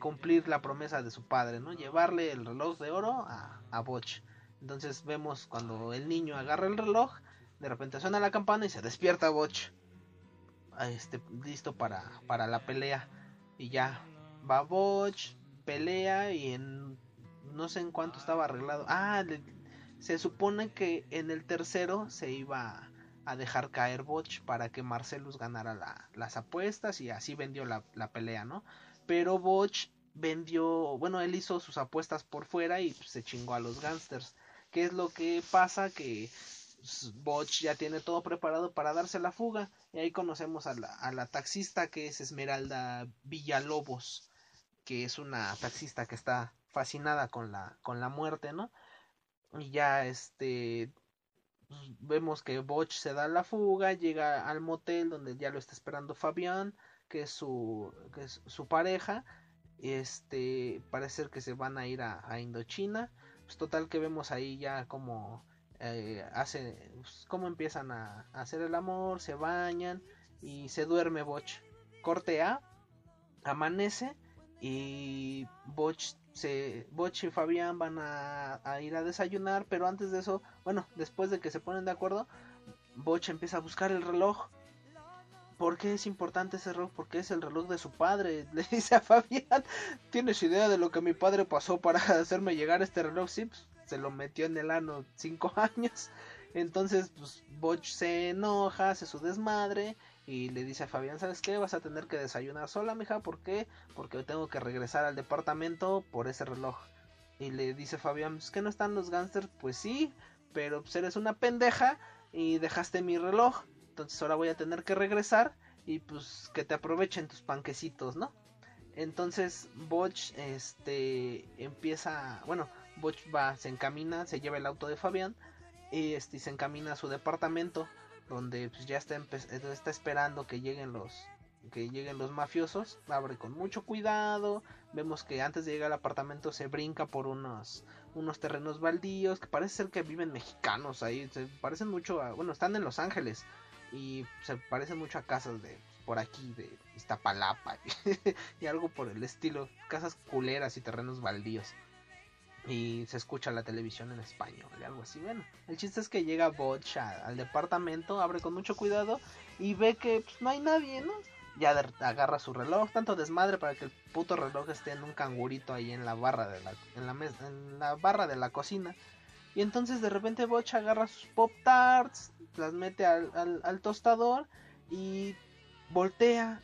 cumplir la promesa de su padre, ¿no? Llevarle el reloj de oro a, a Botch. Entonces vemos cuando el niño agarra el reloj, de repente suena la campana y se despierta Botch. Este, listo para, para la pelea. Y ya va Botch, pelea y en no sé en cuánto estaba arreglado. Ah, se supone que en el tercero se iba a dejar caer Botch para que Marcelus ganara las apuestas y así vendió la, pelea, ¿no? Pero Botch vendió, bueno, él hizo sus apuestas por fuera y se chingó a los gangsters. ¿Qué es lo que pasa? Que Botch ya tiene todo preparado para darse la fuga. Y ahí conocemos a la, a la taxista que es Esmeralda Villalobos, que es una taxista que está fascinada con la, con la muerte, ¿no? Y ya este pues, vemos que Botch se da la fuga, llega al motel donde ya lo está esperando Fabián, que es su, que es su pareja. Este, parece que se van a ir a, Indochina. Pues total que vemos ahí ya como eh, hace, pues, cómo empiezan a, hacer el amor, se bañan y se duerme Botch. Corte A, amanece y Botch se, Botch y Fabián van a, ir a desayunar, pero antes de eso, bueno, después de que se ponen de acuerdo, Botch empieza a buscar el reloj. ¿Por qué es importante ese reloj? Porque es el reloj de su padre. Le dice a Fabián, ¿tienes idea de lo que mi padre pasó para hacerme llegar este reloj? Sí, pues, se lo metió en el ano cinco años. Entonces, pues, Botch se enoja, hace su desmadre y le dice a Fabián, ¿sabes qué? Vas a tener que desayunar sola, mija, ¿por qué? Porque hoy tengo que regresar al departamento por ese reloj. Y le dice Fabián, ¿es que no están los gángsters? Pues sí, pero pues eres una pendeja y dejaste mi reloj. Entonces ahora voy a tener que regresar y pues que te aprovechen tus panquecitos, ¿no? Entonces Botch este empieza, bueno, Botch va, se encamina, se lleva el auto de Fabián y este se encamina a su departamento donde pues, ya está, está esperando que lleguen los que lleguen los mafiosos, abre con mucho cuidado, vemos que antes de llegar al apartamento se brinca por unos unos terrenos baldíos que parece ser que viven mexicanos ahí, se parecen mucho a, bueno, están en Los Ángeles y se parecen mucho a casas de por aquí de Iztapalapa y algo por el estilo, casas culeras y terrenos baldíos y se escucha la televisión en español y algo así. Bueno, el chiste es que llega Botch al departamento, abre con mucho cuidado y ve que pues, no hay nadie, ¿no? Ya agarra su reloj, tanto desmadre para que el puto reloj esté en un cangurito ahí en la barra de la, en la, en la barra de la cocina. Y entonces de repente Botch agarra sus pop tarts, las mete al, al tostador y voltea.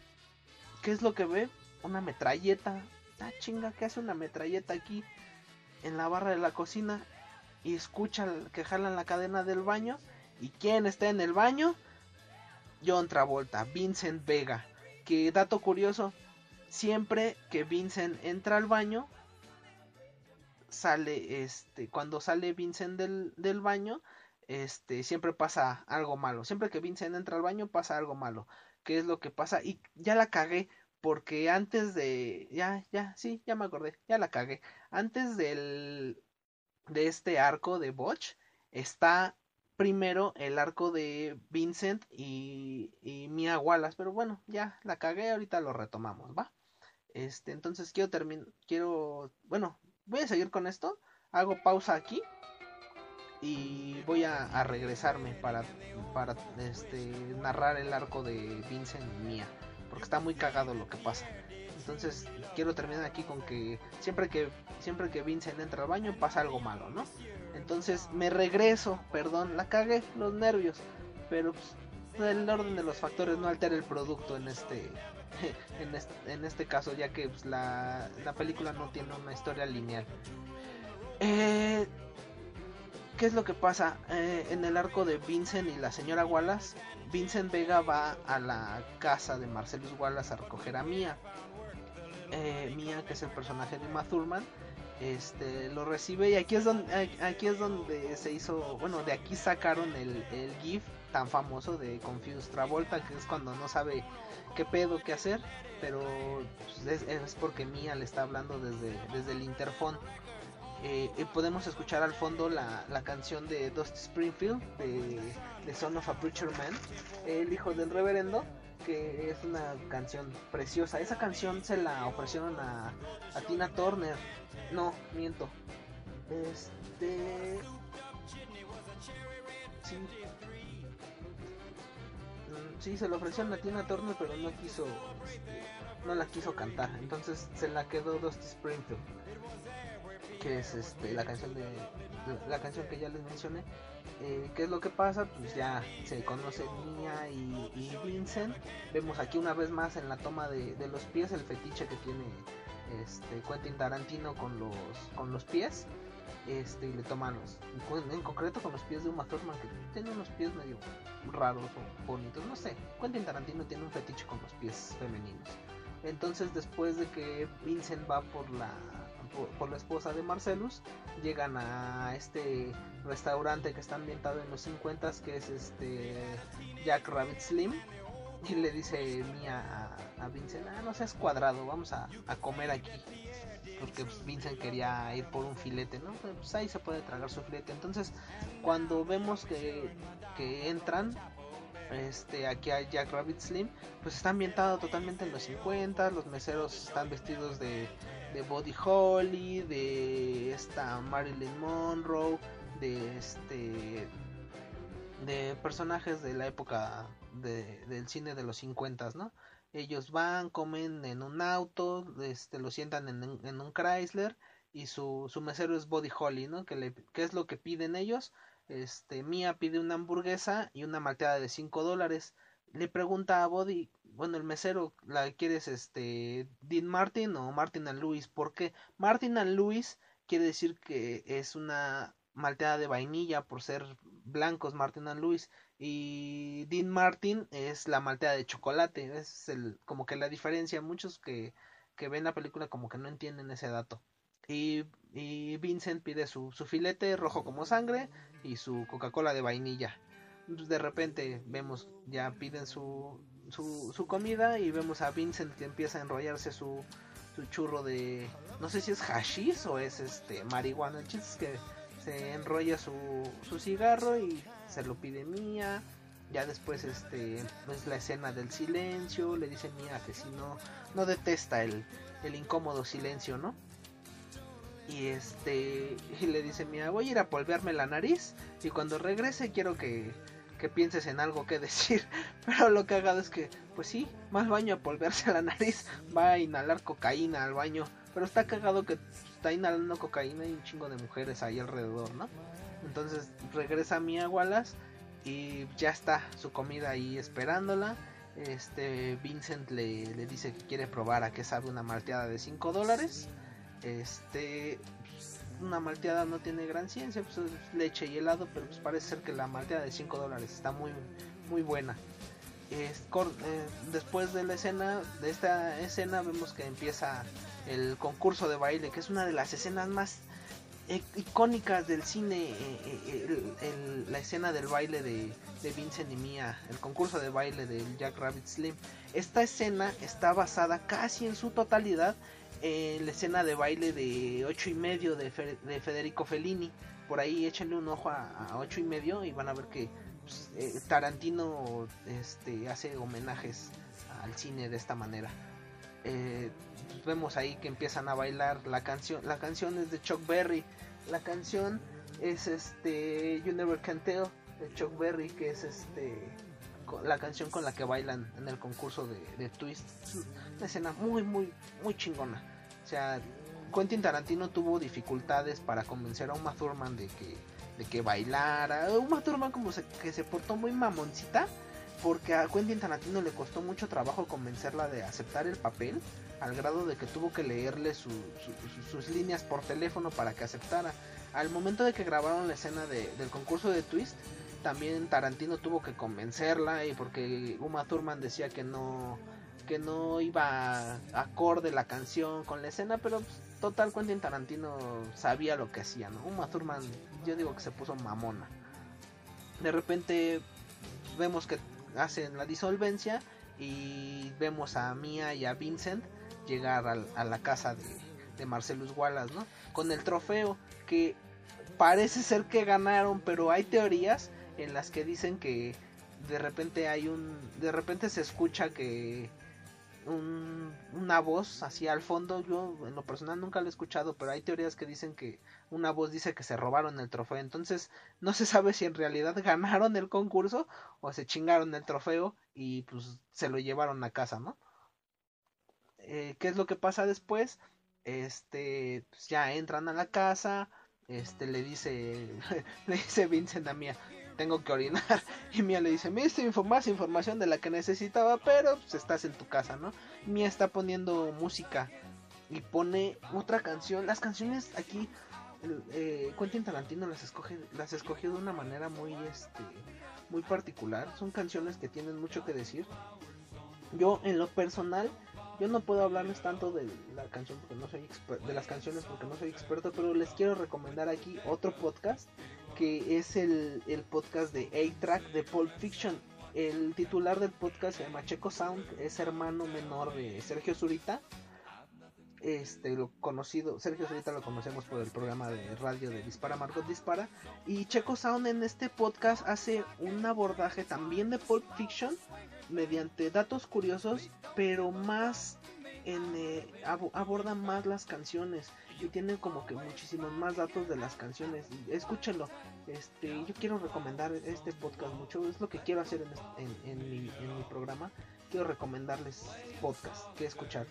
¿Qué es lo que ve? Una metralleta. Ah, chinga, ¿qué hace una metralleta aquí? en la barra de la cocina y escucha que jalan la cadena del baño. ¿Y quién está en el baño? John Travolta, Vincent Vega. Que dato curioso, siempre que Vincent entra al baño, sale, este, cuando sale Vincent del, del baño, este, siempre pasa algo malo. Siempre que Vincent entra al baño pasa algo malo. ¿Qué es lo que pasa? Y ya la cagué porque antes de ya ya sí ya me acordé ya la cagué antes del de este arco de Botch está primero el arco de Vincent y, y Mia Wallace pero bueno ya la cagué ahorita lo retomamos va este entonces quiero terminar quiero bueno voy a seguir con esto hago pausa aquí y voy a, regresarme para para este narrar el arco de Vincent y Mia porque está muy cagado lo que pasa. Entonces quiero terminar aquí con que siempre que siempre que Vincent entra al baño pasa algo malo, ¿no? Entonces me regreso, perdón, la cagué, los nervios, pero pues, el orden de los factores no altera el producto en este en este, en este caso, ya que pues, la, la película no tiene una historia lineal. Eh, ¿Qué es lo que pasa? Eh, en el arco de Vincent y la señora Wallace, Vincent Vega va a la casa de Marcellus Wallace a recoger a Mia. Eh, Mia, que es el personaje de Uma Thurman, este lo recibe y aquí es donde se hizo bueno de aquí sacaron el, el gif tan famoso de Confused Travolta que es cuando no sabe qué pedo qué hacer pero pues, es, porque Mia le está hablando desde desde el interfón eh, podemos escuchar al fondo la, la canción de Dusty Springfield de, de Son of a Preacher Man el hijo del reverendo que es una canción preciosa. Esa canción se la ofrecieron a, Tina Turner. No, miento. Este. Sí. Mm, sí, se la ofrecieron a Tina Turner, pero no quiso. Este, no la quiso cantar. Entonces se la quedó Dusty Springfield. Que es este, la canción de. La canción que ya les mencioné. Eh, ¿Qué es lo que pasa? Pues ya se conoce Mia y, Vincent. Vemos aquí una vez más en la toma de, los pies el fetiche que tiene este Quentin Tarantino con los con los pies. Este, y le toman los, en concreto con los pies de Uma Thurman que tiene unos pies medio raros o bonitos, no sé. Quentin Tarantino tiene un fetiche con los pies femeninos. Entonces después de que Vincent va por la por, la esposa de Marcelus, llegan a este restaurante que está ambientado en los 50 que es este Jack Rabbit Slim y le dice Mia a, Vincent, ah, no seas cuadrado, vamos a, comer aquí. Porque pues, Vincent quería ir por un filete, ¿no? Pues ahí se puede tragar su filete. Entonces, cuando vemos que, que entran, este aquí a Jack Rabbit Slim pues está ambientado totalmente en los 50 los meseros están vestidos de, de Body Holly de esta Marilyn Monroe de este de personajes de la época del cine de los 50 no ellos van comen en un auto este lo sientan en, en un Chrysler y su, su mesero es Body Holly no que es lo que piden ellos. Este, Mia pide una hamburguesa y una malteada de 5 dólares. Le pregunta a Body, bueno, el mesero, ¿la quieres este Dean Martin o Martin and Louis? ¿Por qué? Martin and Louis quiere decir que es una malteada de vainilla por ser blancos Martin and Louis y Dean Martin es la malteada de chocolate. Es el, como que la diferencia. Muchos que, que ven la película como que no entienden ese dato. Y, y Vincent pide su, su, filete rojo como sangre y su Coca-Cola de vainilla. De repente vemos, ya piden su, su, comida y vemos a Vincent que empieza a enrollarse su, su churro de... No sé si es hashish o es este marihuana. El chiste es que se enrolla su, su cigarro y se lo pide Mía. Ya después este es la escena del silencio. Le dice Mía que si no, no detesta el, el incómodo silencio, ¿no? y este y le dice mira voy a ir a polvearme la nariz y cuando regrese quiero que, que pienses en algo que decir pero lo cagado es que pues sí más baño a polvearse la nariz va a inhalar cocaína al baño pero está cagado que está inhalando cocaína y un chingo de mujeres ahí alrededor no entonces regresa Mia Wallace y ya está su comida ahí esperándola. Este Vincent le, le dice que quiere probar a qué sabe una malteada de 5 dólares. Este, una malteada no tiene gran ciencia, pues es leche y helado, pero pues parece ser que la malteada de 5 dólares está muy, muy buena. Eh, después de la escena, de esta escena, vemos que empieza el concurso de baile, que es una de las escenas más e, icónicas del cine, eh, eh, la escena del baile de, de, Vincent y Mia, el concurso de baile del Jack Rabbit Slim. Esta escena está basada casi en su totalidad eh, la escena de baile de ocho y medio de, Federico Fellini. Por ahí échenle un ojo a, ocho y medio y van a ver que pues, eh, Tarantino este, hace homenajes al cine de esta manera. Eh, vemos ahí que empiezan a bailar la canción. La canción es de Chuck Berry. La canción es este You Never Can Tell de Chuck Berry, que es este la canción con la que bailan en el concurso de, Twist. una escena muy, muy, muy chingona. O sea, Quentin Tarantino tuvo dificultades para convencer a Uma Thurman de que, de que bailara. Uma Thurman como que se portó muy mamoncita. Porque a Quentin Tarantino le costó mucho trabajo convencerla de aceptar el papel. Al grado de que tuvo que leerle sus líneas por teléfono para que aceptara. Al momento de que grabaron la escena del concurso de Twist, también Tarantino tuvo que convencerla y porque Uma Thurman decía que no que no iba acorde la canción con la escena, pero pues, total Quentin Tarantino sabía lo que hacía, ¿no? Uma Thurman, yo digo que se puso mamona. De repente vemos que hacen la disolvencia y vemos a Mia y a Vincent llegar a, la casa de, de Marcelus Wallace, ¿no? Con el trofeo que parece ser que ganaron, pero hay teorías en las que dicen que de repente hay un de repente se escucha que una voz así al fondo yo en lo personal nunca lo he escuchado pero hay teorías que dicen que una voz dice que se robaron el trofeo. Entonces no se sabe si en realidad ganaron el concurso o se chingaron el trofeo y pues se lo llevaron a casa no eh, qué es lo que pasa después este pues ya entran a la casa este le dice le dice Vincent a Mía tengo que orinar. Y Mia le dice, me diste más información de la que necesitaba, pero pues, estás en tu casa, ¿no? Mia está poniendo música y pone otra canción. Las canciones aquí, eh, Quentin Tarantino las escoge, las escogió de una manera muy, este, muy particular. Son canciones que tienen mucho que decir. Yo, en lo personal, yo no puedo hablarles tanto de la canción porque no soy de las canciones porque no soy experto, pero les quiero recomendar aquí otro podcast que es el, podcast de A-Track de Pulp Fiction. El titular del podcast se llama Checo Sound, es hermano menor de Sergio Zurita. Este, lo conocido, Sergio Zurita lo conocemos por el programa de radio de Dispara Margot Dispara. Y Checo Sound en este podcast hace un abordaje también de Pulp Fiction mediante datos curiosos, pero más en, eh, aborda más las canciones y tiene como que muchísimos más datos de las canciones. Escúchenlo. Este, yo quiero recomendar este podcast mucho. Es lo que quiero hacer en, en, mi, en mi, programa. Quiero recomendarles podcast que escuchar.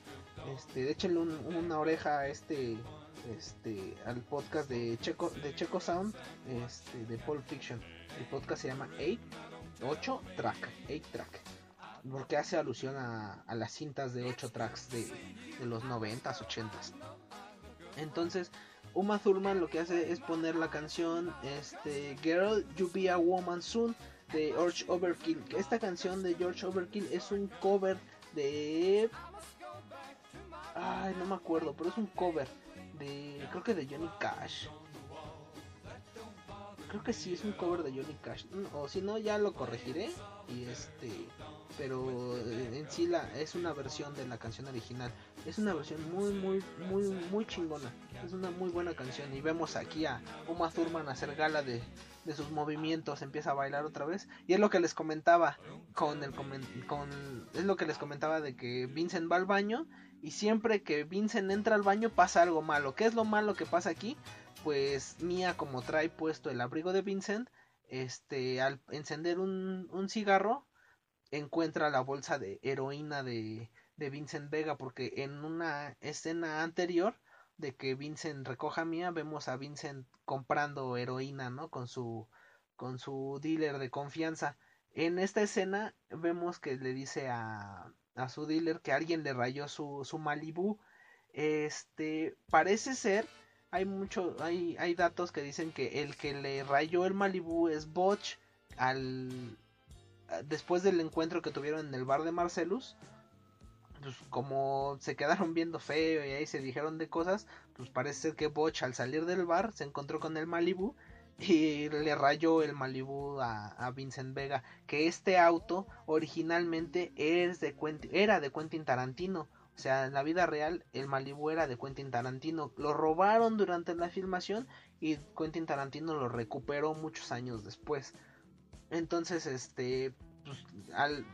Este, échenle una oreja a este, este, al podcast de Checo, de Checo Sound, este, de Pulp Fiction. El podcast se llama 8, 8 track, 8 track porque hace alusión a, a, las cintas de 8 tracks de, de los 90s, 80s. Entonces, Uma Thurman lo que hace es poner la canción este, Girl, You Be a Woman Soon de George Overkill. Esta canción de George Overkill es un cover de... Ay, no me acuerdo, pero es un cover de... Creo que de Johnny Cash. Creo que sí, es un cover de Johnny Cash. O si no, ya lo corregiré. Y este pero en sí la, es una versión de la canción original. Es una versión muy, muy, muy, muy chingona. Es una muy buena canción. Y vemos aquí a Uma Thurman hacer gala de, de sus movimientos. Empieza a bailar otra vez. Y es lo que les comentaba con el con, es lo que les comentaba de que Vincent va al baño. Y siempre que Vincent entra al baño pasa algo malo. ¿Qué es lo malo que pasa aquí? Pues Mia como trae puesto el abrigo de Vincent. Este, al encender un, un cigarro, encuentra la bolsa de heroína de, de Vincent Vega porque en una escena anterior de que Vincent recoja a Mía vemos a Vincent comprando heroína no con su con su dealer de confianza en esta escena vemos que le dice a, a su dealer que alguien le rayó su, su Malibu este parece ser hay mucho hay, hay datos que dicen que el que le rayó el Malibu es Botch al después del encuentro que tuvieron en el bar de Marcelus, pues como se quedaron viendo feo y ahí se dijeron de cosas, pues parece ser que Botch al salir del bar se encontró con el Malibu y le rayó el Malibu a, Vincent Vega, que este auto originalmente es de era de Quentin Tarantino. O sea, en la vida real el Malibu era de Quentin Tarantino. Lo robaron durante la filmación y Quentin Tarantino lo recuperó muchos años después. Entonces, este, pues, al,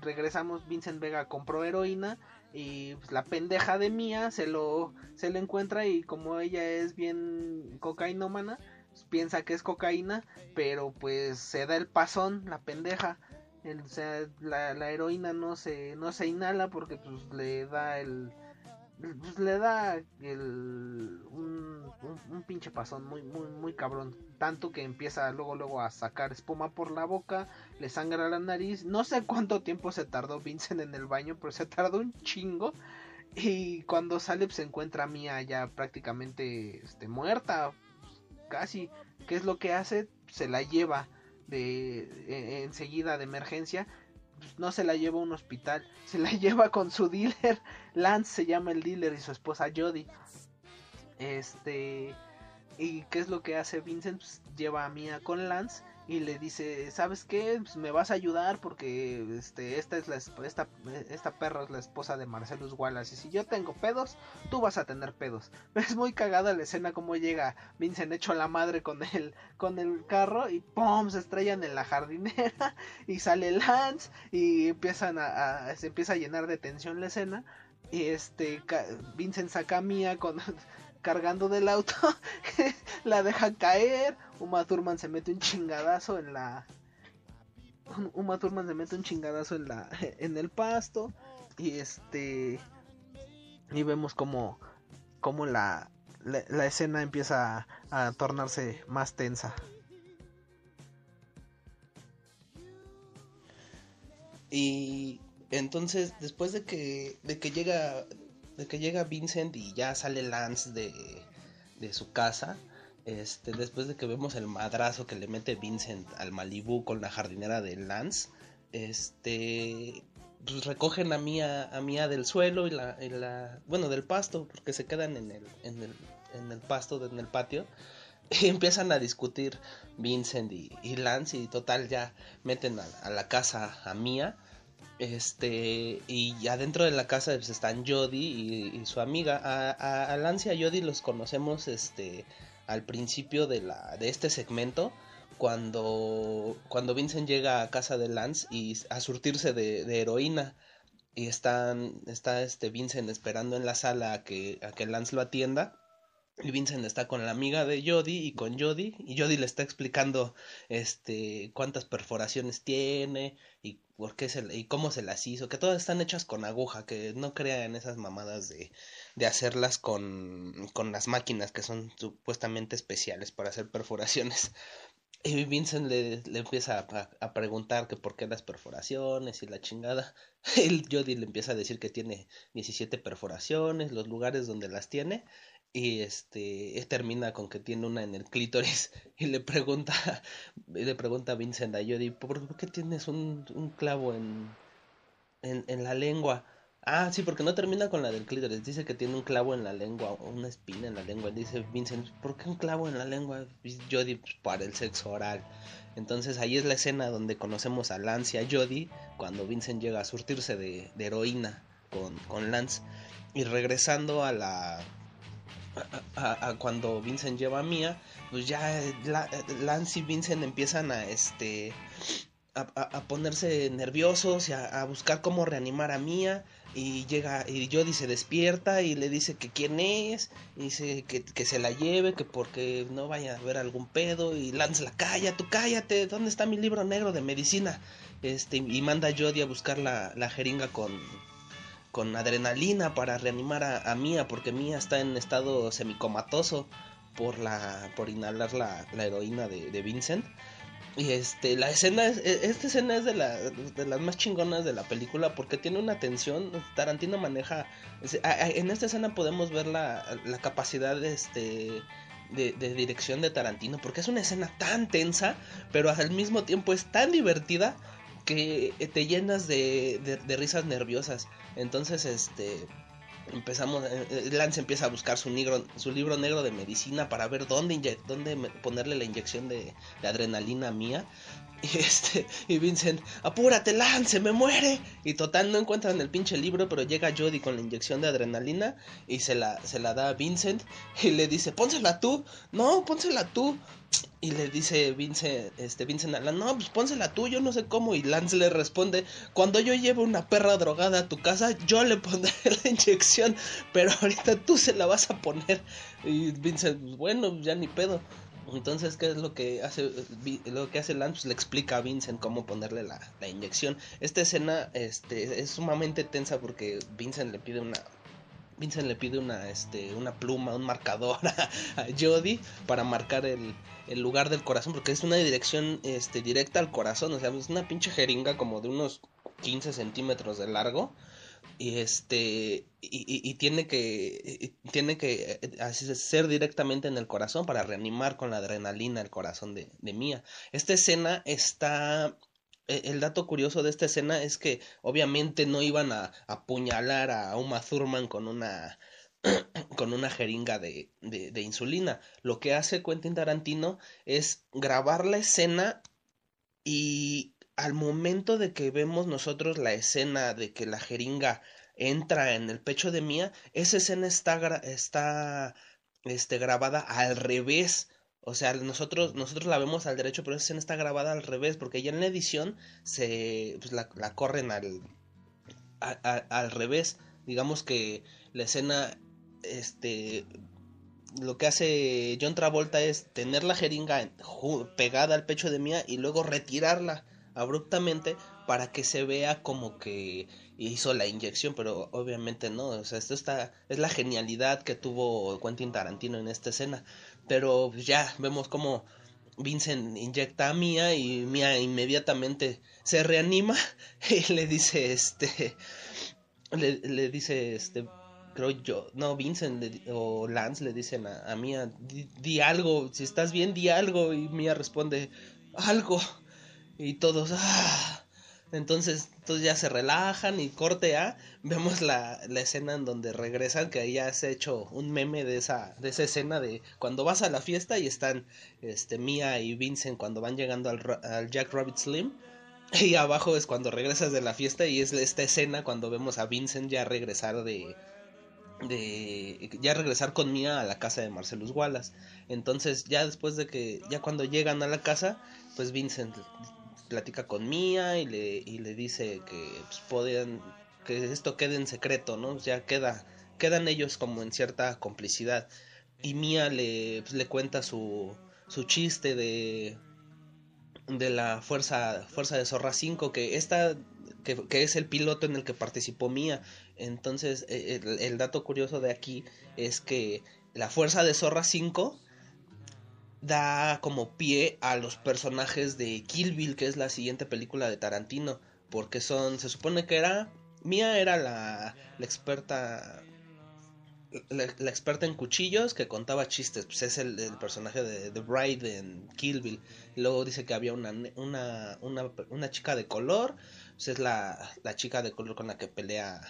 regresamos, Vincent Vega compró heroína y pues, la pendeja de Mía se lo, se lo encuentra y como ella es bien cocainómana, pues, piensa que es cocaína, pero pues se da el pasón, la pendeja. O sea, la, la, heroína no se, no se inhala porque pues le da el, pues le da el, un, un, pinche pasón muy, muy, muy cabrón. Tanto que empieza luego, luego a sacar espuma por la boca, le sangra la nariz. No sé cuánto tiempo se tardó Vincent en el baño, pero se tardó un chingo. Y cuando sale pues, se encuentra a Mia ya prácticamente este, muerta, casi. ¿Qué es lo que hace? Se la lleva de e, enseguida de emergencia no se la lleva a un hospital, se la lleva con su dealer. Lance se llama el dealer y su esposa Jody. Este. ¿Y qué es lo que hace Vincent? Pues, lleva a Mia con Lance y le dice, ¿sabes qué? Pues me vas a ayudar porque este, esta, es la, esta, esta perra es la esposa de Marcelus Wallace y si yo tengo pedos, tú vas a tener pedos. Es muy cagada la escena como llega Vincent hecho la madre con el, con el carro y ¡pum! se estrellan en la jardinera y sale Lance y empiezan a, se empieza a llenar de tensión la escena y este Vincent saca a con cargando del auto, la deja caer, Uma Thurman se mete un chingadazo en la Uma Thurman se mete un chingadazo en la en el pasto y este y vemos como como la, la, escena empieza a, a tornarse más tensa. Y entonces después de que de que llega de que llega Vincent y ya sale Lance de, de su casa. Este, después de que vemos el madrazo que le mete Vincent al Malibu con la jardinera de Lance, este, pues recogen a Mía, a Mía del suelo y la, bueno, del pasto, porque se quedan en el, en el, en el pasto, en el patio, y empiezan a discutir Vincent y, y Lance y total ya meten a, a la casa a Mía este, y adentro de la casa pues, están Jody y, su amiga. A, a, Lance y a Jody los conocemos este, al principio de, la, de este segmento. Cuando, cuando Vincent llega a casa de Lance y a surtirse de, de heroína. Y están, está este Vincent esperando en la sala a que, a que Lance lo atienda. Y Vincent está con la amiga de Jody y con Jody y Jody le está explicando este cuántas perforaciones tiene y por qué se, y cómo se las hizo, que todas están hechas con aguja, que no crea en esas mamadas de, de hacerlas con, con las máquinas que son supuestamente especiales para hacer perforaciones. Y Vincent le, le empieza a, a, preguntar que por qué las perforaciones y la chingada. El Jody le empieza a decir que tiene 17 perforaciones, los lugares donde las tiene y este termina con que tiene una en el clítoris y le pregunta le pregunta a Vincent a Jody ¿por qué tienes un, un clavo en, en, en la lengua? Ah, sí, porque no termina con la del clítoris. Dice que tiene un clavo en la lengua, una espina en la lengua. Dice Vincent, ¿por qué un clavo en la lengua? Jody, pues, para el sexo oral. Entonces ahí es la escena donde conocemos a Lance y a Jody cuando Vincent llega a surtirse de, de heroína con, con Lance. Y regresando a la, a, cuando Vincent lleva a Mia, pues ya Lance y Vincent empiezan a este a, ponerse nerviosos y a, buscar cómo reanimar a Mia y llega y Jody se despierta y le dice que quién es y dice que, que, se la lleve que porque no vaya a haber algún pedo y Lance la calla tú cállate dónde está mi libro negro de medicina este y manda a Jody a buscar la, la jeringa con con adrenalina para reanimar a, Mia porque Mia está en estado semicomatoso por la por inhalar la, heroína de, Vincent. Y este la escena es, e, esta escena es de, la, de las más chingonas de la película porque tiene una tensión Tarantino maneja en esta escena podemos ver la, la capacidad de este de, de, dirección de Tarantino porque es una escena tan tensa pero al mismo tiempo es tan divertida que te llenas de, de, risas nerviosas. Entonces, este, empezamos, eh, eh, Lance empieza a buscar su, negro, su libro negro de medicina para ver dónde, dónde ponerle la inyección de, de, adrenalina mía. Y este, y Vincent, apúrate, Lance, me muere. Y total, no encuentran el pinche libro, pero llega Jody con la inyección de adrenalina y se la, se la da a Vincent y le dice, pónsela tú. No, pónsela tú. Y le dice Vincent, este, Vincent a Lance, no, pues pónsela tú, yo no sé cómo. Y Lance le responde, cuando yo llevo una perra drogada a tu casa, yo le pondré la inyección, pero ahorita tú se la vas a poner. Y Vincent, bueno, ya ni pedo. Entonces, ¿qué es lo que hace lo que hace Lance? Pues, le explica a Vincent cómo ponerle la, la, inyección. Esta escena este, es sumamente tensa porque Vincent le pide una Vincent le pide una, este, una pluma, un marcador a, Jody para marcar el, el, lugar del corazón, porque es una dirección este, directa al corazón, o sea, es una pinche jeringa como de unos 15 centímetros de largo. Y este y, tiene que tiene que eh, ser directamente en el corazón para reanimar con la adrenalina el corazón de, de Mía. Esta escena está e, el dato curioso de esta escena es que obviamente no iban a apuñalar a Uma Thurman con una con una jeringa de, de, de, insulina. Lo que hace Quentin Tarantino es grabar la escena y al momento de que vemos nosotros la escena de que la jeringa entra en el pecho de Mía, esa escena está, está este, grabada al revés. O sea, nosotros, nosotros la vemos al derecho, pero esa escena está grabada al revés, porque ya en la edición se pues, la, la, corren al, al revés. Digamos que la escena, este, lo que hace John Travolta es tener la jeringa pegada al pecho de Mía y luego retirarla abruptamente para que se vea como que hizo la inyección, pero obviamente no, o sea, esto está, es la genialidad que tuvo Quentin Tarantino en esta escena, pero ya vemos como Vincent inyecta a Mia y Mia inmediatamente se reanima y le dice este, le, le dice este, creo yo, no, Vincent o Lance le dicen a, Mia, di, di, algo, si estás bien, di algo y Mia responde, algo. Y todos, ah. Entonces, entonces ya se relajan y corte a. Vemos la, la, escena en donde regresan, que ahí ya se ha hecho un meme de esa, de esa escena de cuando vas a la fiesta y están este, Mia y Vincent cuando van llegando al, al Jack Rabbit Slim. Y abajo es cuando regresas de la fiesta y es esta escena cuando vemos a Vincent ya regresar de, de ya regresar con Mia a la casa de Marcelus Wallace. Entonces, ya después de que ya cuando llegan a la casa, pues Vincent platica con Mia y le, y le dice que pues, que esto quede en secreto, ¿no? Ya queda, quedan ellos como en cierta complicidad. Y Mia le, pues, le cuenta su, su chiste de, de la fuerza, fuerza de Zorra 5, que esta, que, que, es el piloto en el que participó Mia. Entonces, e, el, el dato curioso de aquí es que la fuerza de Zorra 5 da como pie a los personajes de Kill Bill, que es la siguiente película de Tarantino, porque son, se supone que era, Mia era la, la experta, la, experta en cuchillos que contaba chistes, pues es el, el, personaje de The Bride en Kill Bill, luego dice que había una, una, una, una chica de color, pues es la, la chica de color con la que pelea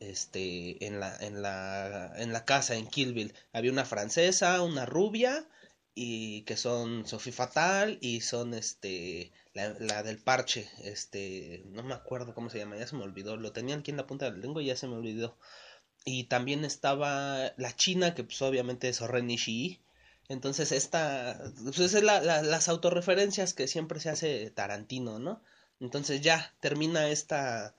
este en la en la en la casa en Kill Bill. Había una francesa una rubia y que son Sophie Fatal y son este la, la, del parche, este no me acuerdo cómo se llama, ya se me olvidó, lo tenía aquí en la punta de la lengua y ya se me olvidó. Y también estaba la china que pues obviamente es Oren Ishii. Entonces esta pues es la, la, las autorreferencias que siempre se hace Tarantino, ¿no? Entonces ya termina esta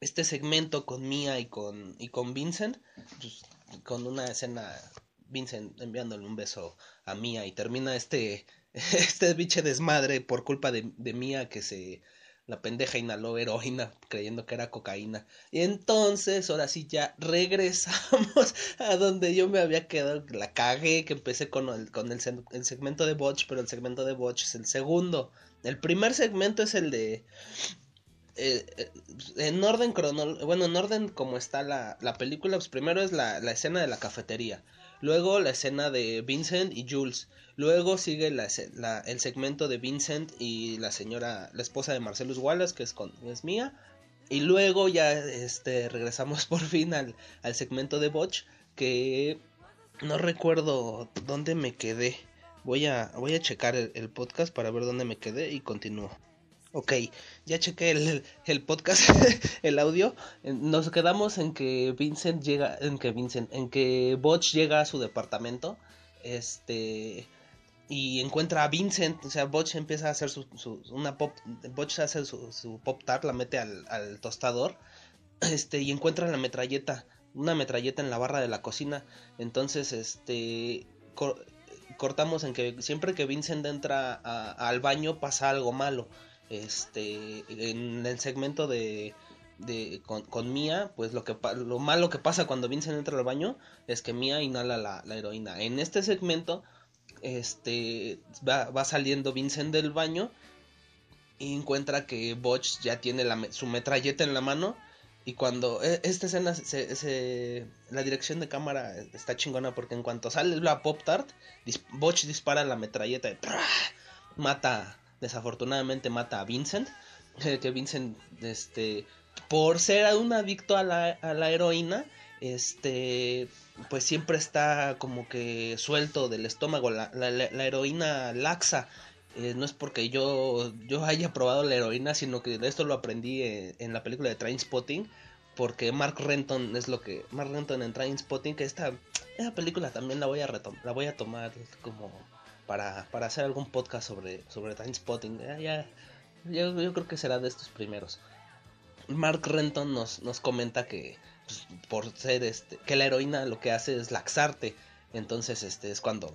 este segmento con Mia y con y con Vincent pues, con una escena Vincent enviándole un beso a Mia y termina este este biche desmadre por culpa de, de Mia que se la pendeja inhaló heroína creyendo que era cocaína. Y entonces, ahora sí ya regresamos a donde yo me había quedado, la cagué, que empecé con el, con el, el segmento de Botch, pero el segmento de Botch es el segundo. El primer segmento es el de... Eh, eh, en orden cronológico, bueno, en orden como está la, la película, pues primero es la, la escena de la cafetería. Luego la escena de Vincent y Jules. Luego sigue el segmento de Vincent y la señora, la esposa de Marcelus Wallace, que es, con, es mía. Y luego ya este, regresamos por fin al, al segmento de Botch, que no recuerdo dónde me quedé. Voy a, voy a checar el, el podcast para ver dónde me quedé y continúo. Ok, ya chequé el, el podcast, el audio. Nos quedamos en que Vincent llega, en que Vincent, en que Botch llega a su departamento, este, y encuentra a Vincent, o sea, Botch empieza a hacer su, su una pop, Botch hace su, su pop tart, la mete al, al tostador, este, y encuentra la metralleta, una metralleta en la barra de la cocina, entonces, este, cor, cortamos en que siempre que Vincent entra al baño pasa algo malo este en el segmento de, de con, Mia, pues lo que lo malo que pasa cuando Vincent entra al baño es que Mia inhala la, la heroína. En este segmento, este va, va, saliendo Vincent del baño y encuentra que Botch ya tiene su metralleta en la mano. Y cuando e, esta escena, se, la dirección de cámara está chingona porque en cuanto sale la Pop Tart, dis, Botch dispara la metralleta y mata desafortunadamente mata a Vincent que Vincent, este, por ser un adicto a la, a la heroína, este, pues siempre está como que suelto del estómago, la, la, la heroína laxa. Eh, no es porque yo, yo haya probado la heroína, sino que esto lo aprendí en, en la película de Trainspotting, porque Mark Renton es lo que Mark Renton en Trainspotting, que esta, esta película también la voy a la voy a tomar como para, para hacer algún podcast sobre, sobre Trainspotting. Ya, ya, yo, creo que será de estos primeros. Mark Renton nos, nos comenta que pues, por ser este, que la heroína lo que hace es laxarte. Entonces, este es cuando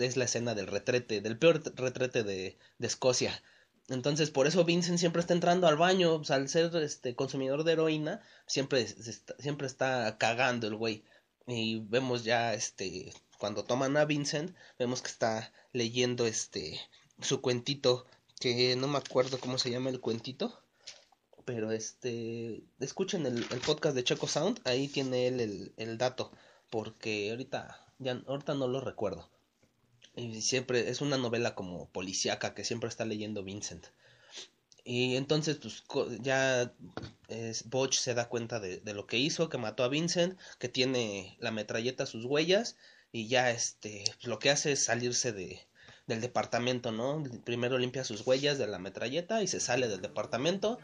es la escena del retrete, del peor retrete de, de Escocia. Entonces, por eso Vincent siempre está entrando al baño, pues, al ser este consumidor de heroína, siempre siempre está cagando el güey. Y vemos ya este cuando toman a Vincent, vemos que está leyendo este su cuentito que no me acuerdo cómo se llama el cuentito pero este, escuchen el, podcast de Checo Sound, ahí tiene él el, dato, porque ahorita, ya, ahorita no lo recuerdo. Y siempre es una novela como policíaca que siempre está leyendo Vincent. Y entonces, pues ya es, se da cuenta de, de, lo que hizo, que mató a Vincent, que tiene la metralleta a sus huellas, y ya este, pues, lo que hace es salirse de, del departamento, ¿no? Primero limpia sus huellas de la metralleta y se sale del departamento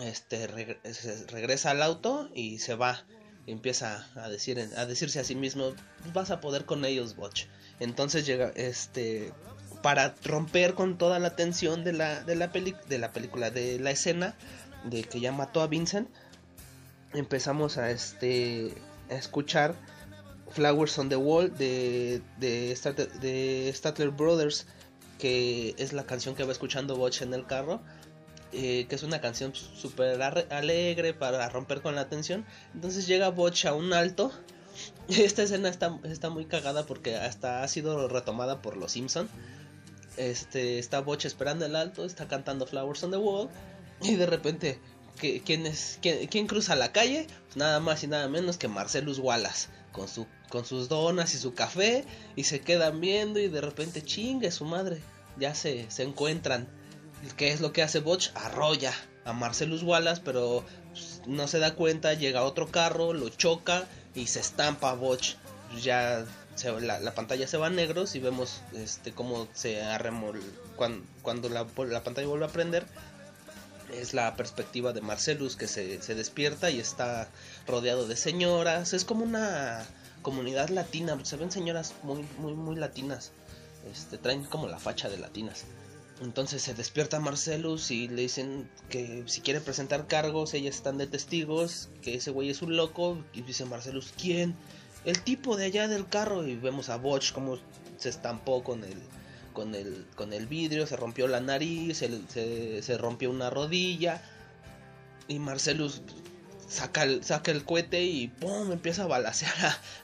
este regresa al auto y se va empieza a decir a decirse a sí mismo vas a poder con ellos Botch entonces llega este para romper con toda la tensión de la de la de la película de la escena de que ya mató a Vincent empezamos a este a escuchar Flowers on the Wall de de, de Statler Brothers que es la canción que va escuchando Botch en el carro eh, que es una canción súper alegre para romper con la tensión. Entonces llega Botch a un alto. Esta escena está, está muy cagada porque hasta ha sido retomada por los Simpson. Este, está Botch esperando el alto, está cantando Flowers on the Wall. Y de repente, ¿quién, es, quién, cruza la calle? Pues nada más y nada menos que Marcelus Wallace. Con, su, con sus donas y su café. Y se quedan viendo y de repente chingue su madre. Ya se, se encuentran. ¿Qué es lo que hace Botch? Arrolla a Marcelus Wallace, pero pues, no se da cuenta, llega otro carro, lo choca y se estampa a Botch. Ya la, pantalla se va a negros y vemos este cómo se arremol cuando, cuando la, pantalla vuelve a prender es la perspectiva de Marcelus que se, se, despierta y está rodeado de señoras. Es como una comunidad latina, se ven señoras muy, muy, muy latinas. Este, traen como la facha de latinas. Entonces se despierta Marcelus y le dicen que si quiere presentar cargos, ellas están de testigos, que ese güey es un loco. Y dice Marcelus, ¿quién? El tipo de allá del carro. Y vemos a Botch como se estampó con el, con el, con el vidrio, se rompió la nariz, se, se rompió una rodilla. Y Marcelus saca el, saca el cohete y ¡pum! empieza a balasear,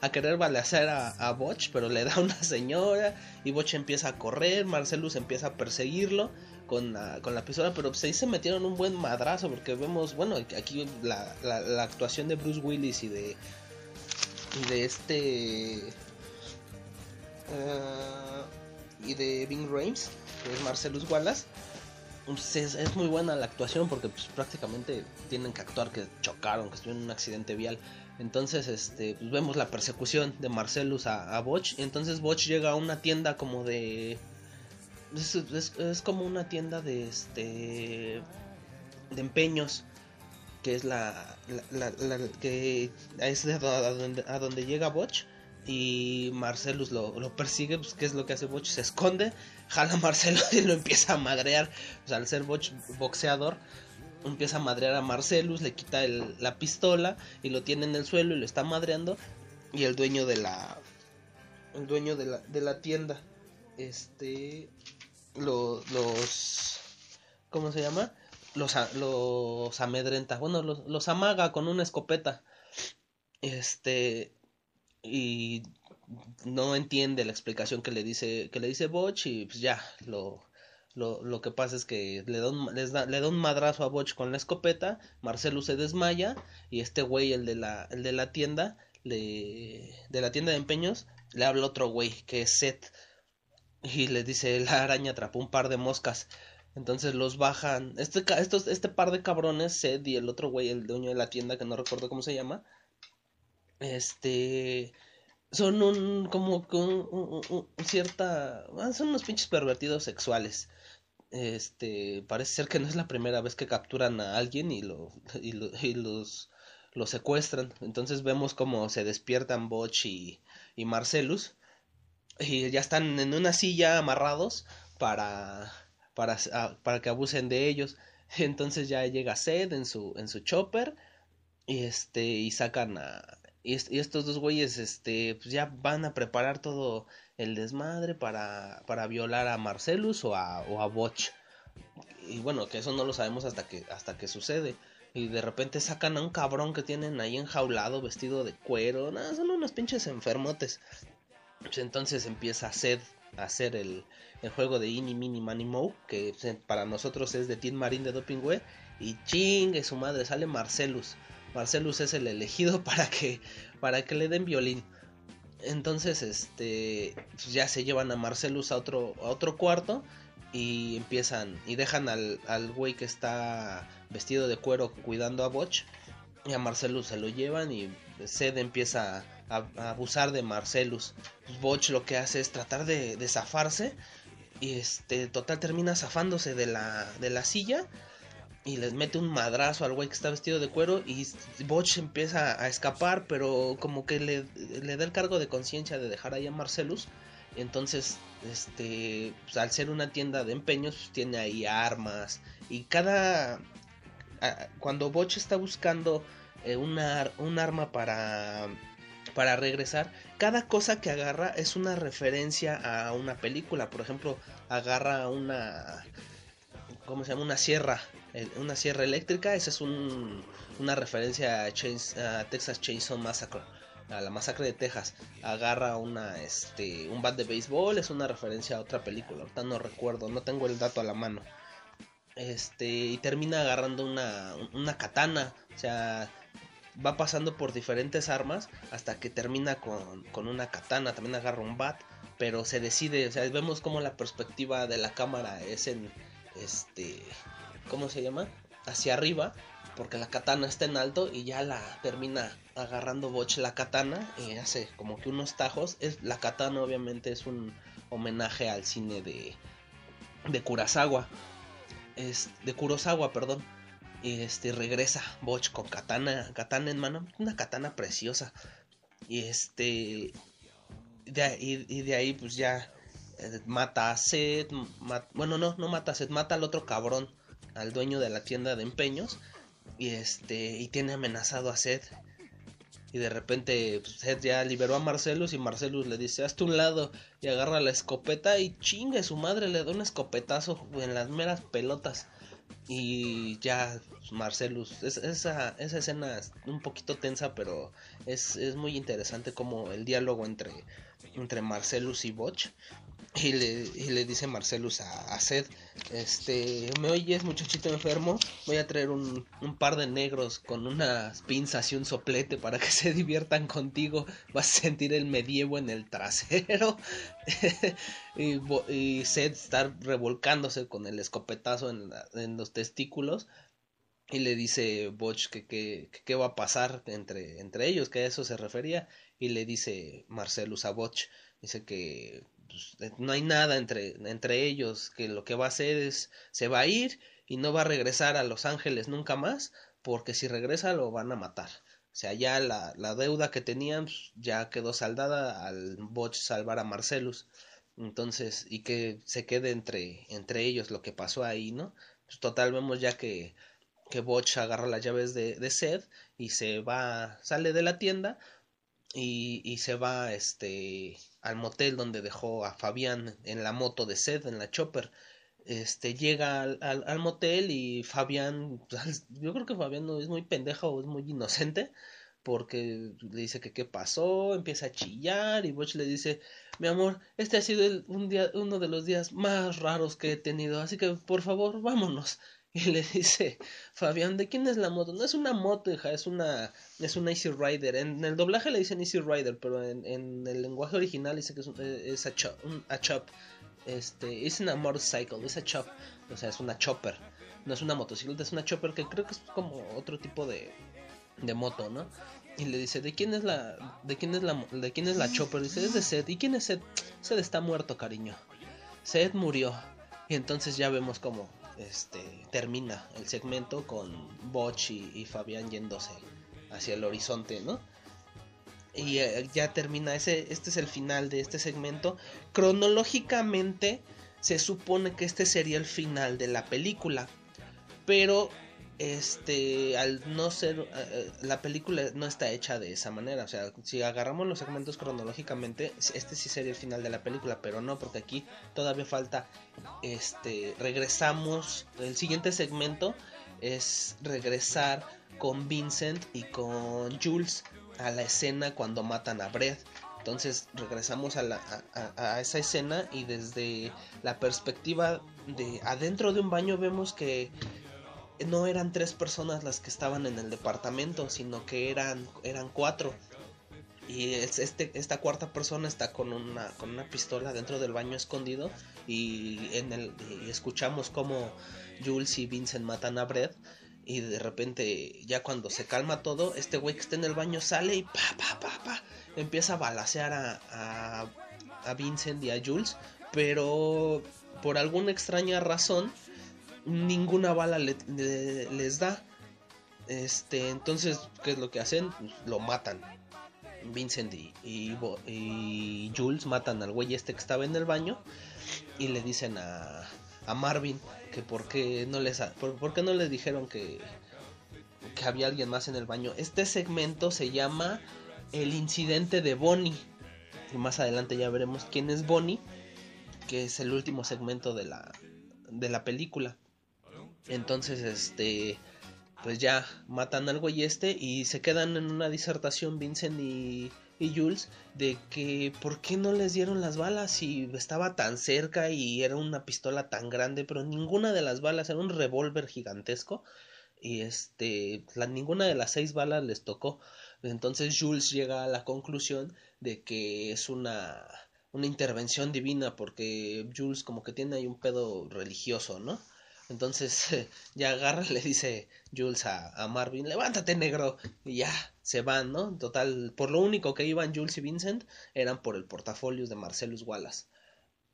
a, querer balasear a, a, Botch, pero le da una señora y Botch empieza a correr, Marcelus empieza a perseguirlo con la, con la pistola, pero pues ahí se metieron un buen madrazo porque vemos, bueno, aquí la, la, actuación de Bruce Willis y de, y de este... Uh, y de Bing Rames, que es Marcelus Wallace pues, es, muy buena la actuación porque pues, prácticamente tienen que actuar que chocaron, que estuvieron en un accidente vial. Entonces, este, pues, vemos la persecución de Marcelus a, a Botch. Y entonces Botch llega a una tienda como de. Es, como una tienda de este. de empeños. Que es la. la, que es a donde, a donde llega Botch y Marcelus lo, lo, persigue, pues qué es lo que hace Botch, se esconde, jala a Marcelus y lo empieza a madrear, sea, al ser Botch boxeador, empieza a madrear a Marcelus, le quita la pistola y lo tiene en el suelo y lo está madreando y el dueño de la el dueño de la, de la tienda este los los ¿cómo se llama? Los, los amedrenta, bueno, los, los amaga con una escopeta. Este, y no entiende la explicación que le dice que le dice y pues ya lo lo, lo que pasa es que le da, un, les da, le da un madrazo a Botch con la escopeta, Marcelo se desmaya y este güey, el de la, el de la tienda, le, de la tienda de empeños, le habla otro güey que es Seth y le dice la araña atrapó un par de moscas Entonces los bajan. Este, estos, este par de cabrones, Sed y el otro güey, el dueño de la tienda, que no recuerdo cómo se llama. Este. Son un. como con un, cierta. Ah, son unos pinches pervertidos sexuales. Este. Parece ser que no es la primera vez que capturan a alguien y, lo, y, y los. Los secuestran. Entonces vemos como se despiertan Botch y, y Marcellus. Y ya están en una silla amarrados para para, para que abusen de ellos. Entonces ya llega Sed en su, en su chopper y este y sacan a y, estos dos güeyes este pues ya van a preparar todo el desmadre para, para violar a Marcelus o a, o a Botch. Y bueno, que eso no lo sabemos hasta que hasta que sucede. Y de repente sacan a un cabrón que tienen ahí enjaulado, vestido de cuero. Nada, son unos pinches enfermotes. Pues entonces empieza Sed a hacer el, el juego de Ini Mini Mani Mo, que para nosotros es de Team Marine de Dopingüe, y chingue su madre, sale Marcelus. Marcelus es el elegido para que, para que le den violín. Entonces, este, pues ya se llevan a Marcelus a otro, a otro cuarto y empiezan y dejan al, al güey que está vestido de cuero cuidando a Botch y a Marcelus se lo llevan y Sed empieza a, abusar de Marcelus. Pues Botch lo que hace es tratar de, de zafarse y este, total termina zafándose de la, de la silla y les mete un madrazo al güey que está vestido de cuero y Botch empieza a escapar, pero como que le, le da el cargo de conciencia de dejar ahí a Marcelus. Entonces, este, pues, al ser una tienda de empeños, pues, tiene ahí armas y cada... cuando Botch está buscando eh, un arma para para regresar, cada cosa que agarra es una referencia a una película. Por ejemplo, agarra una. ¿Cómo se llama? Una sierra. Eh, una sierra eléctrica. Esa es un, una referencia a, Texas Chainsaw Massacre. A la masacre de Texas. Agarra una, este, un bat de béisbol. Es una referencia a otra película. Ahorita no recuerdo. No tengo el dato a la mano. Este. Y termina agarrando una, una katana. O sea va pasando por diferentes armas hasta que termina con, una katana, también agarra un bat, pero se decide, o sea, vemos como la perspectiva de la cámara es en, este, ¿cómo se llama? Hacia arriba, porque la katana está en alto y ya la termina agarrando Botch la katana y hace como que unos tajos. Es, la katana obviamente es un homenaje al cine de, de Kurosawa. Es, de Kurosawa, perdón. Y este regresa Botch con katana, katana en mano, una katana preciosa. Y este de, y, de ahí pues ya eh, mata a Seth, bueno no, no mata a Seth, mata al otro cabrón, al dueño de la tienda de empeños. Y este, y tiene amenazado a Seth. Y de repente pues, Seth ya liberó a Marcelus y Marcelus le dice, hazte un lado y agarra la escopeta y chingue su madre, le da un escopetazo en las meras pelotas. Y ya Marcelus, esa, esa escena es un poquito tensa, pero es, es muy interesante como el diálogo entre, entre Marcelus y Botch. Y le, y le dice Marcelus a, a, Seth, este, ¿me oyes muchachito enfermo? Voy a traer un, un, par de negros con unas pinzas y un soplete para que se diviertan contigo. Vas a sentir el medievo en el trasero. y, y, Seth está revolcándose con el escopetazo en, en los testículos. Y le dice Botch que qué va a pasar entre, entre ellos, que a eso se refería. Y le dice Marcelus a Botch, dice que pues, eh, no hay nada entre, entre ellos, que lo que va a hacer es, se va a ir y no va a regresar a Los Ángeles nunca más, porque si regresa lo van a matar. O sea, ya la, la deuda que tenían pues, ya quedó saldada al Botch salvar a Marcelus. Entonces, y que se quede entre, entre ellos lo que pasó ahí, ¿no? Pues total, vemos ya que, que Botch agarra las llaves de, de Sed y se va, sale de la tienda y, y se va, este, al motel donde dejó a Fabián en la moto de sed, en la chopper. Este llega al, al, motel y Fabián, pues, yo creo que Fabián no es muy pendejo o es muy inocente, porque le dice que qué pasó, empieza a chillar y Butch le dice, mi amor, este ha sido un día, uno de los días más raros que he tenido, así que por favor vámonos. Y le dice, Fabián, ¿de quién es la moto? No es una moto, hija, es una, es una Easy Rider. En, el doblaje le dicen Easy Rider, pero en, en el lenguaje original dice que es, es a, chop, a chop. Este, es una motorcycle, es a chop. O sea, es una chopper. No es una motocicleta, es una chopper que creo que es como otro tipo de, de moto, ¿no? Y le dice, ¿de quién es la, de quién es la, de quién es la chopper? dice, es de Seth. ¿Y quién es Seth? Seth está muerto, cariño. Seth murió. Y entonces ya vemos como este termina el segmento con Botch y, Fabián yéndose hacia el horizonte, ¿no? Y eh, ya termina ese, este es el final de este segmento. Cronológicamente se supone que este sería el final de la película, pero este al no ser eh, eh, la película no está hecha de esa manera. O sea si agarramos los segmentos cronológicamente este sí sería el final de la película pero no porque aquí todavía falta este regresamos el siguiente segmento es regresar con Vincent y con Jules a la escena cuando matan a Brett. Entonces regresamos a, la, a, esa escena y desde la perspectiva de adentro de un baño vemos que no eran tres personas las que estaban en el departamento, sino que eran, eran cuatro. Y este, esta cuarta persona está con una, con una pistola dentro del baño escondido y, en el, escuchamos como Jules y Vincent matan a Brett y de repente ya cuando se calma todo, este güey que está en el baño sale y pa, pa, pa, pa, empieza a balasear a, a Vincent y a Jules, pero por alguna extraña razón ninguna bala les da. Este, entonces, ¿qué es lo que hacen? Pues, lo matan. Vincent y, y, Jules matan al güey este que estaba en el baño y le dicen a, a Marvin que por qué no les por, no les dijeron que, que había alguien más en el baño. Este segmento se llama El incidente de Bonnie. Y más adelante ya veremos quién es Bonnie, que es el último segmento de la, de la película. Entonces, este, pues ya matan al güey este y se quedan en una disertación Vincent y, y Jules de que por qué no les dieron las balas si estaba tan cerca y era una pistola tan grande, pero ninguna de las balas era un revólver gigantesco y este, la, ninguna de las seis balas les tocó. Entonces Jules llega a la conclusión de que es una una intervención divina porque Jules como que tiene ahí un pedo religioso, ¿no? Entonces ya agarra, le dice Jules a, Marvin, levántate negro, y ya se van, ¿no? Total, por lo único que iban Jules y Vincent eran por el portafolio de Marcellus Wallace.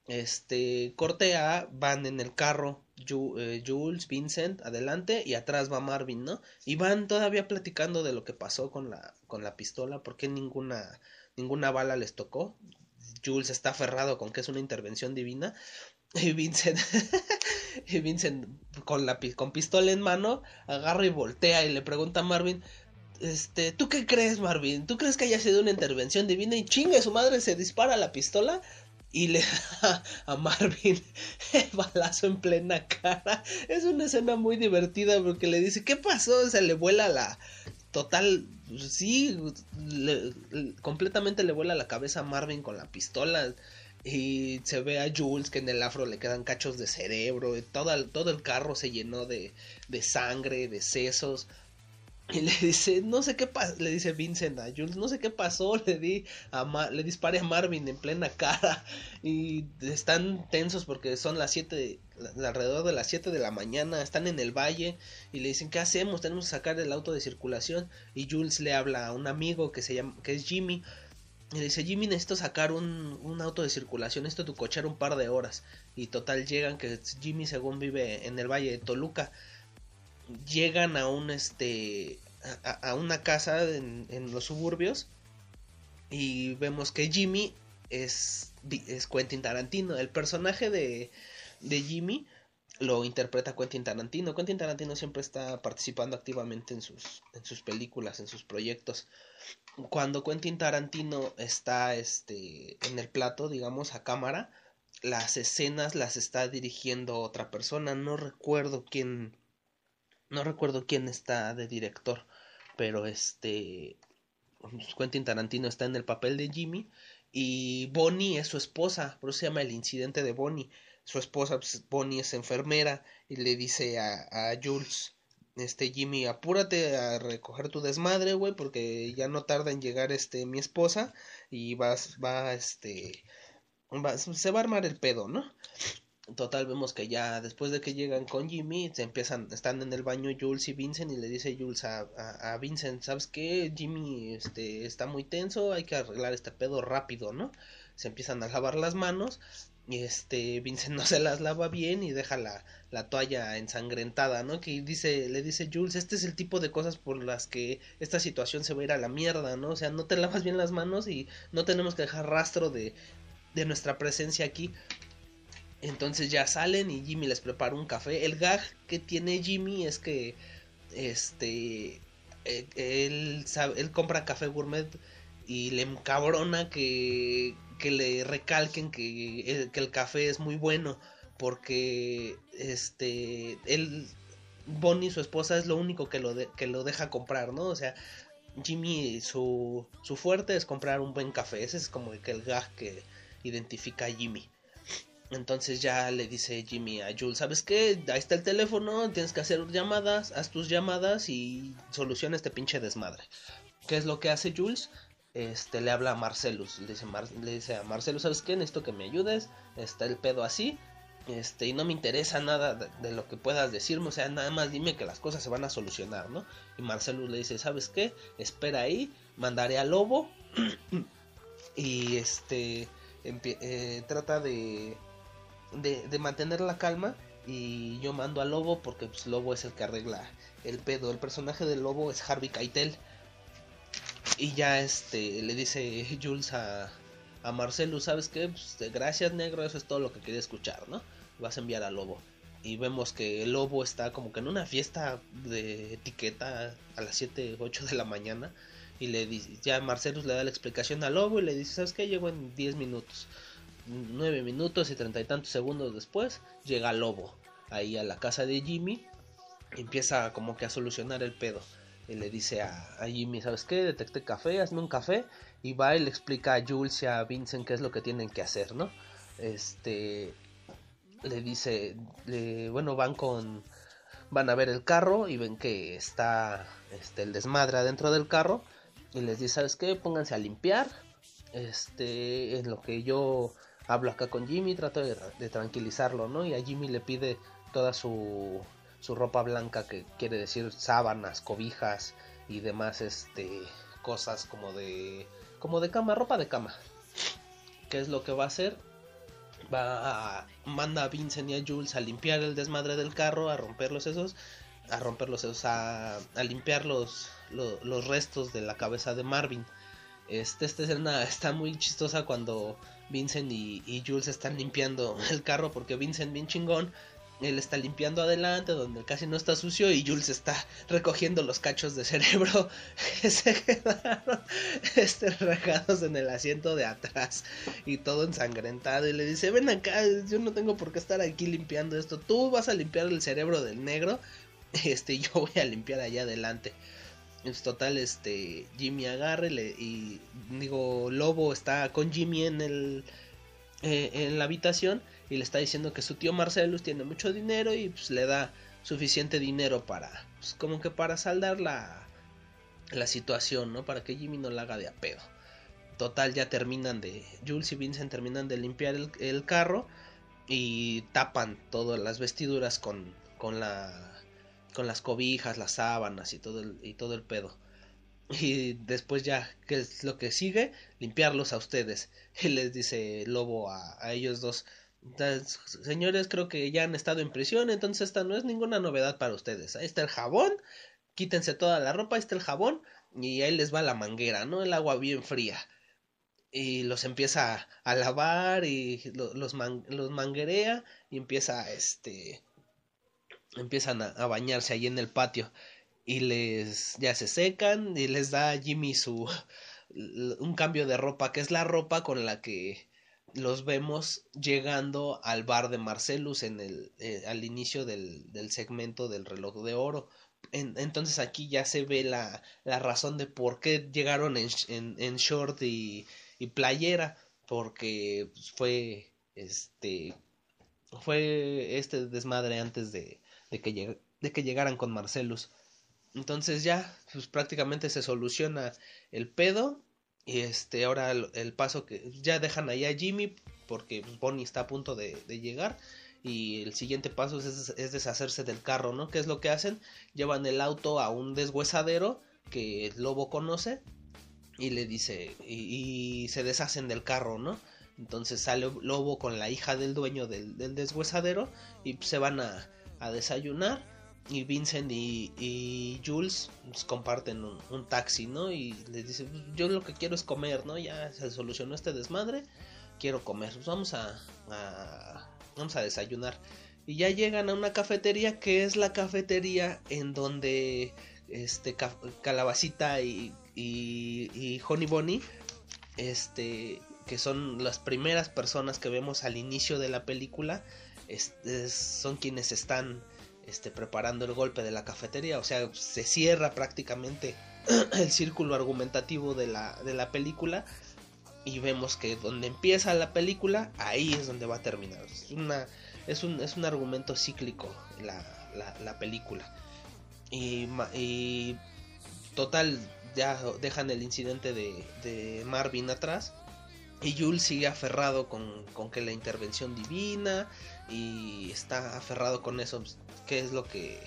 Este, corte A, van en el carro eh, Jules, Vincent, adelante, y atrás va Marvin, ¿no? Y van todavía platicando de lo que pasó con la, con la pistola, porque ninguna, ninguna bala les tocó. Jules está aferrado con que es una intervención divina. Y Vincent, y Vincent con la con pistola en mano, agarra y voltea y le pregunta a Marvin, este, ¿tú qué crees, Marvin? ¿Tú crees que haya sido una intervención divina? Y chinga, su madre se dispara la pistola y le da a Marvin el balazo en plena cara. Es una escena muy divertida porque le dice, ¿qué pasó? Se le vuela la... Total, sí, completamente le vuela la cabeza a Marvin con la pistola. Y se ve a Jules que en el afro le quedan cachos de cerebro. Y todo, el, todo el carro se llenó de, de sangre, de sesos. Y le dice, no sé qué pasó, le dice Vincent a Jules, no sé qué pasó, le di a le disparé a Marvin en plena cara y están tensos porque son las 7, alrededor de las 7 de la mañana, están en el valle y le dicen, ¿qué hacemos? Tenemos que sacar el auto de circulación y Jules le habla a un amigo que se llama, que es Jimmy y dice, Jimmy, necesito sacar un, un auto de circulación, esto tu cochar un par de horas. Y total llegan, que Jimmy según vive en el valle de Toluca, llegan a un este a, una casa en, en, los suburbios y vemos que Jimmy es, es Quentin Tarantino. El personaje de, de Jimmy lo interpreta Quentin Tarantino. Quentin Tarantino siempre está participando activamente en sus, en sus películas, en sus proyectos. Cuando Quentin Tarantino está este, en el plato, digamos, a cámara, las escenas las está dirigiendo otra persona. No recuerdo quién. No recuerdo quién está de director. Pero este. Quentin Tarantino está en el papel de Jimmy. Y Bonnie es su esposa. Por eso se llama el incidente de Bonnie su esposa pues, Bonnie es enfermera y le dice a, a Jules este Jimmy, apúrate a recoger tu desmadre, güey, porque ya no tarda en llegar este mi esposa y vas va este se va a armar el pedo, ¿no? Total, vemos que ya después de que llegan con Jimmy, se empiezan, están en el baño Jules y Vincent y le dice Jules a, a, a, Vincent, ¿sabes qué? Jimmy este, está muy tenso, hay que arreglar este pedo rápido, ¿no? Se empiezan a lavar las manos y este Vincent no se las lava bien y deja la, la toalla ensangrentada, ¿no? Que dice, le dice Jules, este es el tipo de cosas por las que esta situación se va a ir a la mierda, ¿no? O sea, no te lavas bien las manos y no tenemos que dejar rastro de, de nuestra presencia aquí. Entonces ya salen y Jimmy les prepara un café. El gag que tiene Jimmy es que este eh, él, él compra café gourmet y le encabrona que, que le recalquen que el, que el café es muy bueno porque este él Bonnie su esposa es lo único que lo que lo deja comprar, ¿no? O sea, Jimmy su su fuerte es comprar un buen café, ese es como que el gag que identifica a Jimmy. Entonces ya le dice Jimmy a Jules, ¿sabes qué? Ahí está el teléfono, tienes que hacer llamadas, haz tus llamadas y soluciona este pinche desmadre. ¿Qué es lo que hace Jules? Este le habla a Marcelus, le dice, le dice a Marcelus, ¿sabes qué? Necesito que me ayudes, está el pedo así, este, y no me interesa nada de, de, lo que puedas decirme, o sea, nada más dime que las cosas se van a solucionar, ¿no? Y Marcelus le dice, ¿sabes qué? Espera ahí, mandaré al lobo y este eh, trata de de, de, mantener la calma y yo mando al lobo porque pues, lobo es el que arregla el pedo. El personaje del lobo es Harvey Keitel. Y ya este le dice Jules a, a Marcelo, ¿sabes qué? Pues, gracias negro, eso es todo lo que quería escuchar, ¿no? Vas a enviar al lobo. Y vemos que el lobo está como que en una fiesta de etiqueta a las 7, 8 de la mañana. Y le dice, ya Marcelus le da la explicación al lobo y le dice, ¿sabes qué? Llego en 10 minutos. 9 minutos y treinta y tantos segundos después llega Lobo ahí a la casa de Jimmy empieza como que a solucionar el pedo y le dice a, Jimmy sabes qué detecté café hazme un café. Y va y le explica a Jules y a Vincent qué es lo que tienen que hacer no este le dice le, bueno van con van a ver el carro y ven que está este el desmadre adentro del carro. Y les dice sabes qué pónganse a limpiar. Este en lo que yo hablo acá con Jimmy, trato de, tranquilizarlo, ¿no? Y a Jimmy le pide toda su, su ropa blanca, que quiere decir sábanas, cobijas y demás, este, cosas como de, como de cama, ropa de cama. ¿Qué es lo que va a hacer? Va a, manda a Vincent y a Jules a limpiar el desmadre del carro, a romper los sesos, a romper los sesos, a, a limpiar los, los, los restos de la cabeza de Marvin. Este, esta escena está muy chistosa cuando Vincent y, y, Jules están limpiando el carro porque Vincent bien chingón. Él está limpiando adelante donde casi no está sucio y Jules está recogiendo los cachos de cerebro que se quedaron este, regados en el asiento de atrás y todo ensangrentado y le dice ven acá yo no tengo por qué estar aquí limpiando esto tú vas a limpiar el cerebro del negro este yo voy a limpiar allá adelante es total, este, Jimmy agarre y digo, Lobo está con Jimmy en el eh, en la habitación y le está diciendo que su tío Marcelus tiene mucho dinero y pues le da suficiente dinero para, pues como que para saldar la, la situación, ¿no? Para que Jimmy no la haga de pedo. Total, ya terminan de, Jules y Vincent terminan de limpiar el, el carro y tapan todas las vestiduras con, con la con las cobijas, las sábanas y todo el, y todo el pedo. Y después ya, ¿qué es lo que sigue? Limpiarlos a ustedes. Y les dice Lobo a, a ellos dos. Señores, creo que ya han estado en prisión, entonces esta no es ninguna novedad para ustedes. Ahí está el jabón, quítense toda la ropa, ahí está el jabón y ahí les va la manguera, ¿no? El agua bien fría. Y los empieza a, lavar y los, los, man, los manguerea y empieza este empiezan a, a, bañarse ahí en el patio y les ya se secan y les da Jimmy su un cambio de ropa que es la ropa con la que los vemos llegando al bar de Marcelus en el eh, al inicio del, del, segmento del reloj de oro en, entonces aquí ya se ve la, la razón de por qué llegaron en, en, en short y, y, playera porque fue este fue este desmadre antes de, de que, de que llegaran con Marcelus. Entonces ya, pues prácticamente se soluciona el pedo. Y este, ahora el, paso que ya dejan ahí a Jimmy porque pues, Bonnie está a punto de, llegar. Y el siguiente paso es, es, deshacerse del carro, ¿no? ¿Qué es lo que hacen? Llevan el auto a un deshuesadero que el lobo conoce y le dice, y, se deshacen del carro, ¿no? Entonces sale Lobo con la hija del dueño del, del deshuesadero y se van a, a desayunar y Vincent y, Jules pues, comparten un, taxi, ¿no? Y les dice, pues, yo lo que quiero es comer, ¿no? Ya se solucionó este desmadre, quiero comer, pues vamos a, vamos a desayunar. Y ya llegan a una cafetería que es la cafetería en donde este Calabacita y, y, Honey Bonnie, este, que son las primeras personas que vemos al inicio de la película, son quienes están este, preparando el golpe de la cafetería. O sea, se cierra prácticamente el círculo argumentativo de la, de la película. Y vemos que donde empieza la película, ahí es donde va a terminar. Es, una, es, un, es un argumento cíclico la, la, película. Y, total, ya dejan el incidente de, de Marvin atrás. Y Jules sigue aferrado con, con, que la intervención divina y está aferrado con eso. ¿Qué es lo que,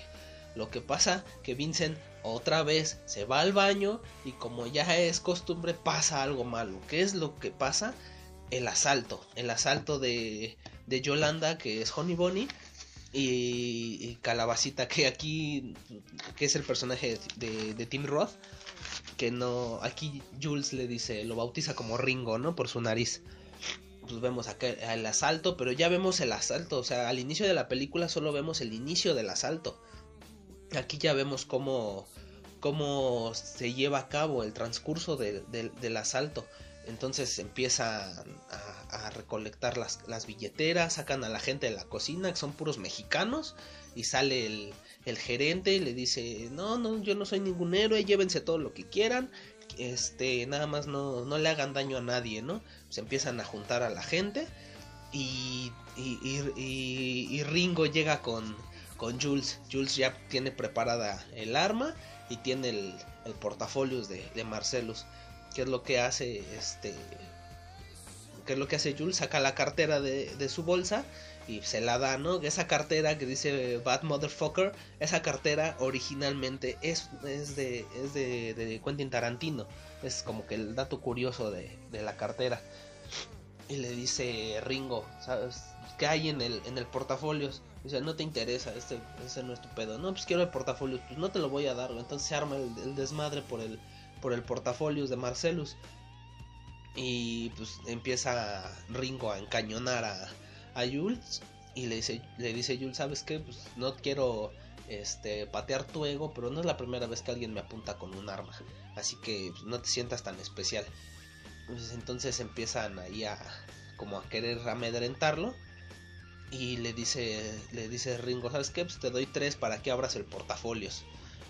lo que pasa? Que Vincent otra vez se va al baño y como ya es costumbre pasa algo malo. ¿Qué es lo que pasa? El asalto. El asalto de, de Yolanda, que es Honey Bonnie. Y, Calabacita, que aquí, que es el personaje de, de Tim Roth que no, aquí Jules le dice, lo bautiza como Ringo, ¿no? Por su nariz. Pues vemos acá el asalto, pero ya vemos el asalto, o sea, al inicio de la película solo vemos el inicio del asalto. Aquí ya vemos cómo, cómo se lleva a cabo el transcurso del asalto. Entonces empiezan a, recolectar las, las, billeteras, sacan a la gente de la cocina, que son puros mexicanos, y sale el, el gerente le dice, no, no, yo no soy ningún héroe, llévense todo lo que quieran, este, nada más no, no le hagan daño a nadie, ¿no? Se empiezan a juntar a la gente y, y, Ringo llega con, con Jules, Jules ya tiene preparada el arma y tiene el, el portafolio de, de Marcelus, ¿qué es lo que hace este... ¿Qué es lo que hace Jules? Saca la cartera de, de su bolsa y se la da, ¿no? Esa cartera que dice Bad Motherfucker, esa cartera originalmente es, es, de, es de, Quentin Tarantino. Es como que el dato curioso de, la cartera. Y le dice Ringo, ¿sabes? ¿Qué hay en el, en el portafolio? Dice, no te interesa, este, ese no es tu pedo. No, pues quiero el portafolio, pues no te lo voy a dar. Entonces se arma el, desmadre por el, por el portafolio de Marcelus. Y pues empieza Ringo a encañonar a, a Jules y le dice, le dice Jules, ¿sabes qué? Pues no quiero este, patear tu ego, pero no es la primera vez que alguien me apunta con un arma. Así que pues, no te sientas tan especial. Pues, entonces empiezan ahí a como a querer amedrentarlo. Y le dice, le dice Ringo, ¿sabes? Pues te doy tres para que abras el portafolios.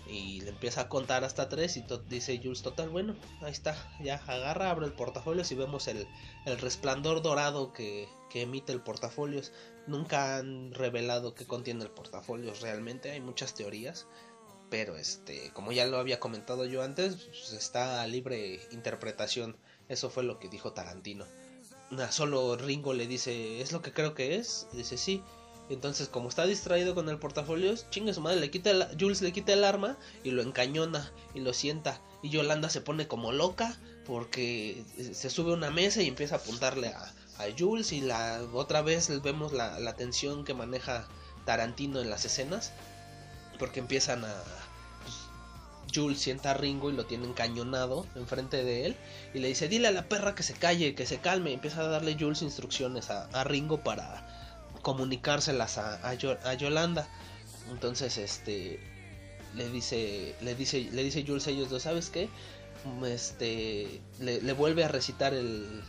Y le empieza a contar hasta tres y dice Jules, total, bueno, ahí está, ya agarra, abre el portafolios y vemos el, el resplandor dorado que, que emite el portafolios. Nunca han revelado qué contiene el portafolios realmente, hay muchas teorías, pero este, como ya lo había comentado yo antes, pues, está a libre interpretación. Eso fue lo que dijo Tarantino. Solo Ringo le dice, ¿es lo que creo que es? Dice, sí. Entonces, como está distraído con el portafolio, chingue su madre, le quita Jules le quita el arma y lo encañona y lo sienta. Y Yolanda se pone como loca porque se sube a una mesa y empieza a apuntarle a, Jules. Y la otra vez vemos la, la tensión que maneja Tarantino en las escenas. Porque empiezan a, Jules sienta a Ringo y lo tiene encañonado enfrente de él y le dice, dile a la perra que se calle, que se calme. Y empieza a darle Jules instrucciones a, Ringo para comunicárselas a, a, Yolanda. Entonces, este le dice, le dice, le dice Jules a ellos dos, ¿sabes qué? Este le, vuelve a recitar el,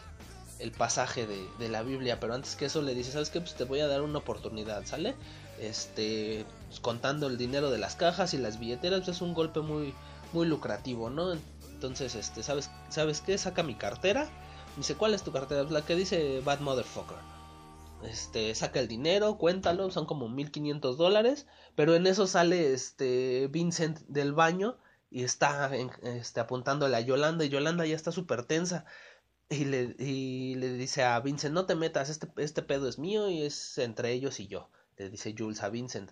el pasaje de, la Biblia, pero antes que eso le dice, ¿sabes qué? Pues te voy a dar una oportunidad, ¿sale? Este, pues, contando el dinero de las cajas y las billeteras, pues, es un golpe muy, muy lucrativo, ¿no? Entonces, este, ¿sabes, ¿sabes qué? Saca mi cartera. Dice, ¿cuál es tu cartera? La que dice Bad Motherfucker. este, saca el dinero, cuéntalo, son como 1500 dólares, pero en eso sale este Vincent del baño y está este, apuntándole a Yolanda y Yolanda ya está súper tensa y le, y le dice a Vincent, no te metas, este, este pedo es mío y es entre ellos y yo, le dice Jules a Vincent.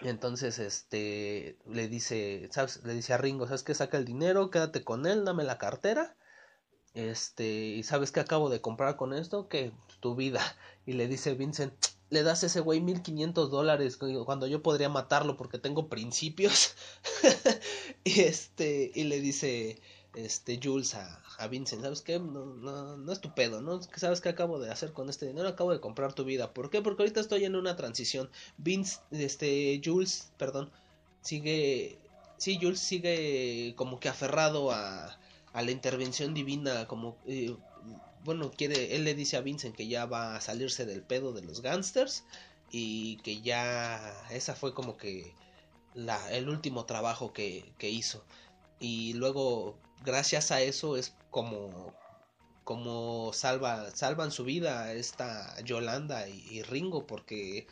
Entonces, este, le dice. Le dice a Ringo, ¿sabes qué? Saca el dinero, quédate con él, dame la cartera. Este, y ¿sabes qué acabo de comprar con esto? Que tu vida. Y le dice Vincent, le das a ese güey 1500 dólares cuando yo podría matarlo porque tengo principios. y este, y le dice, este, Jules a, a Vincent, ¿sabes qué? No, no, no es tu pedo, ¿no? ¿Sabes qué acabo de hacer con este dinero? Acabo de comprar tu vida. ¿Por qué? Porque ahorita estoy en una transición. Vince, este, Jules, perdón, sigue, sí, Jules sigue como que aferrado a, a la intervención divina, como, eh, bueno, quiere, él le dice a Vincent que ya va a salirse del pedo de los gangsters y que ya, esa fue como que la, el último trabajo que, que hizo. Y luego gracias a eso es como como salva salvan su vida esta Yolanda y, Ringo porque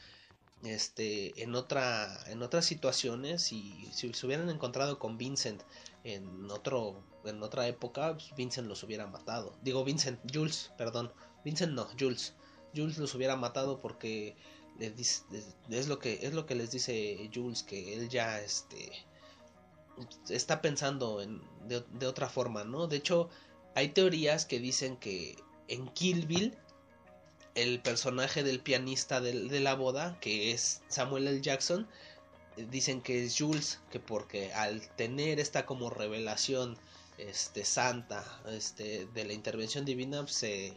este en otra en otras situaciones y si se hubieran encontrado con Vincent en otro en otra época pues, Vincent los hubiera matado. Digo Vincent Jules perdón. Vincent no Jules. Jules los hubiera matado porque es lo que es lo que les dice Jules que él ya este está pensando en, de, otra forma, ¿no? De hecho, hay teorías que dicen que en Kill Bill, el personaje del pianista de, la boda, que es Samuel L. Jackson, dicen que es Jules, que porque al tener esta como revelación este, santa este, de la intervención divina, se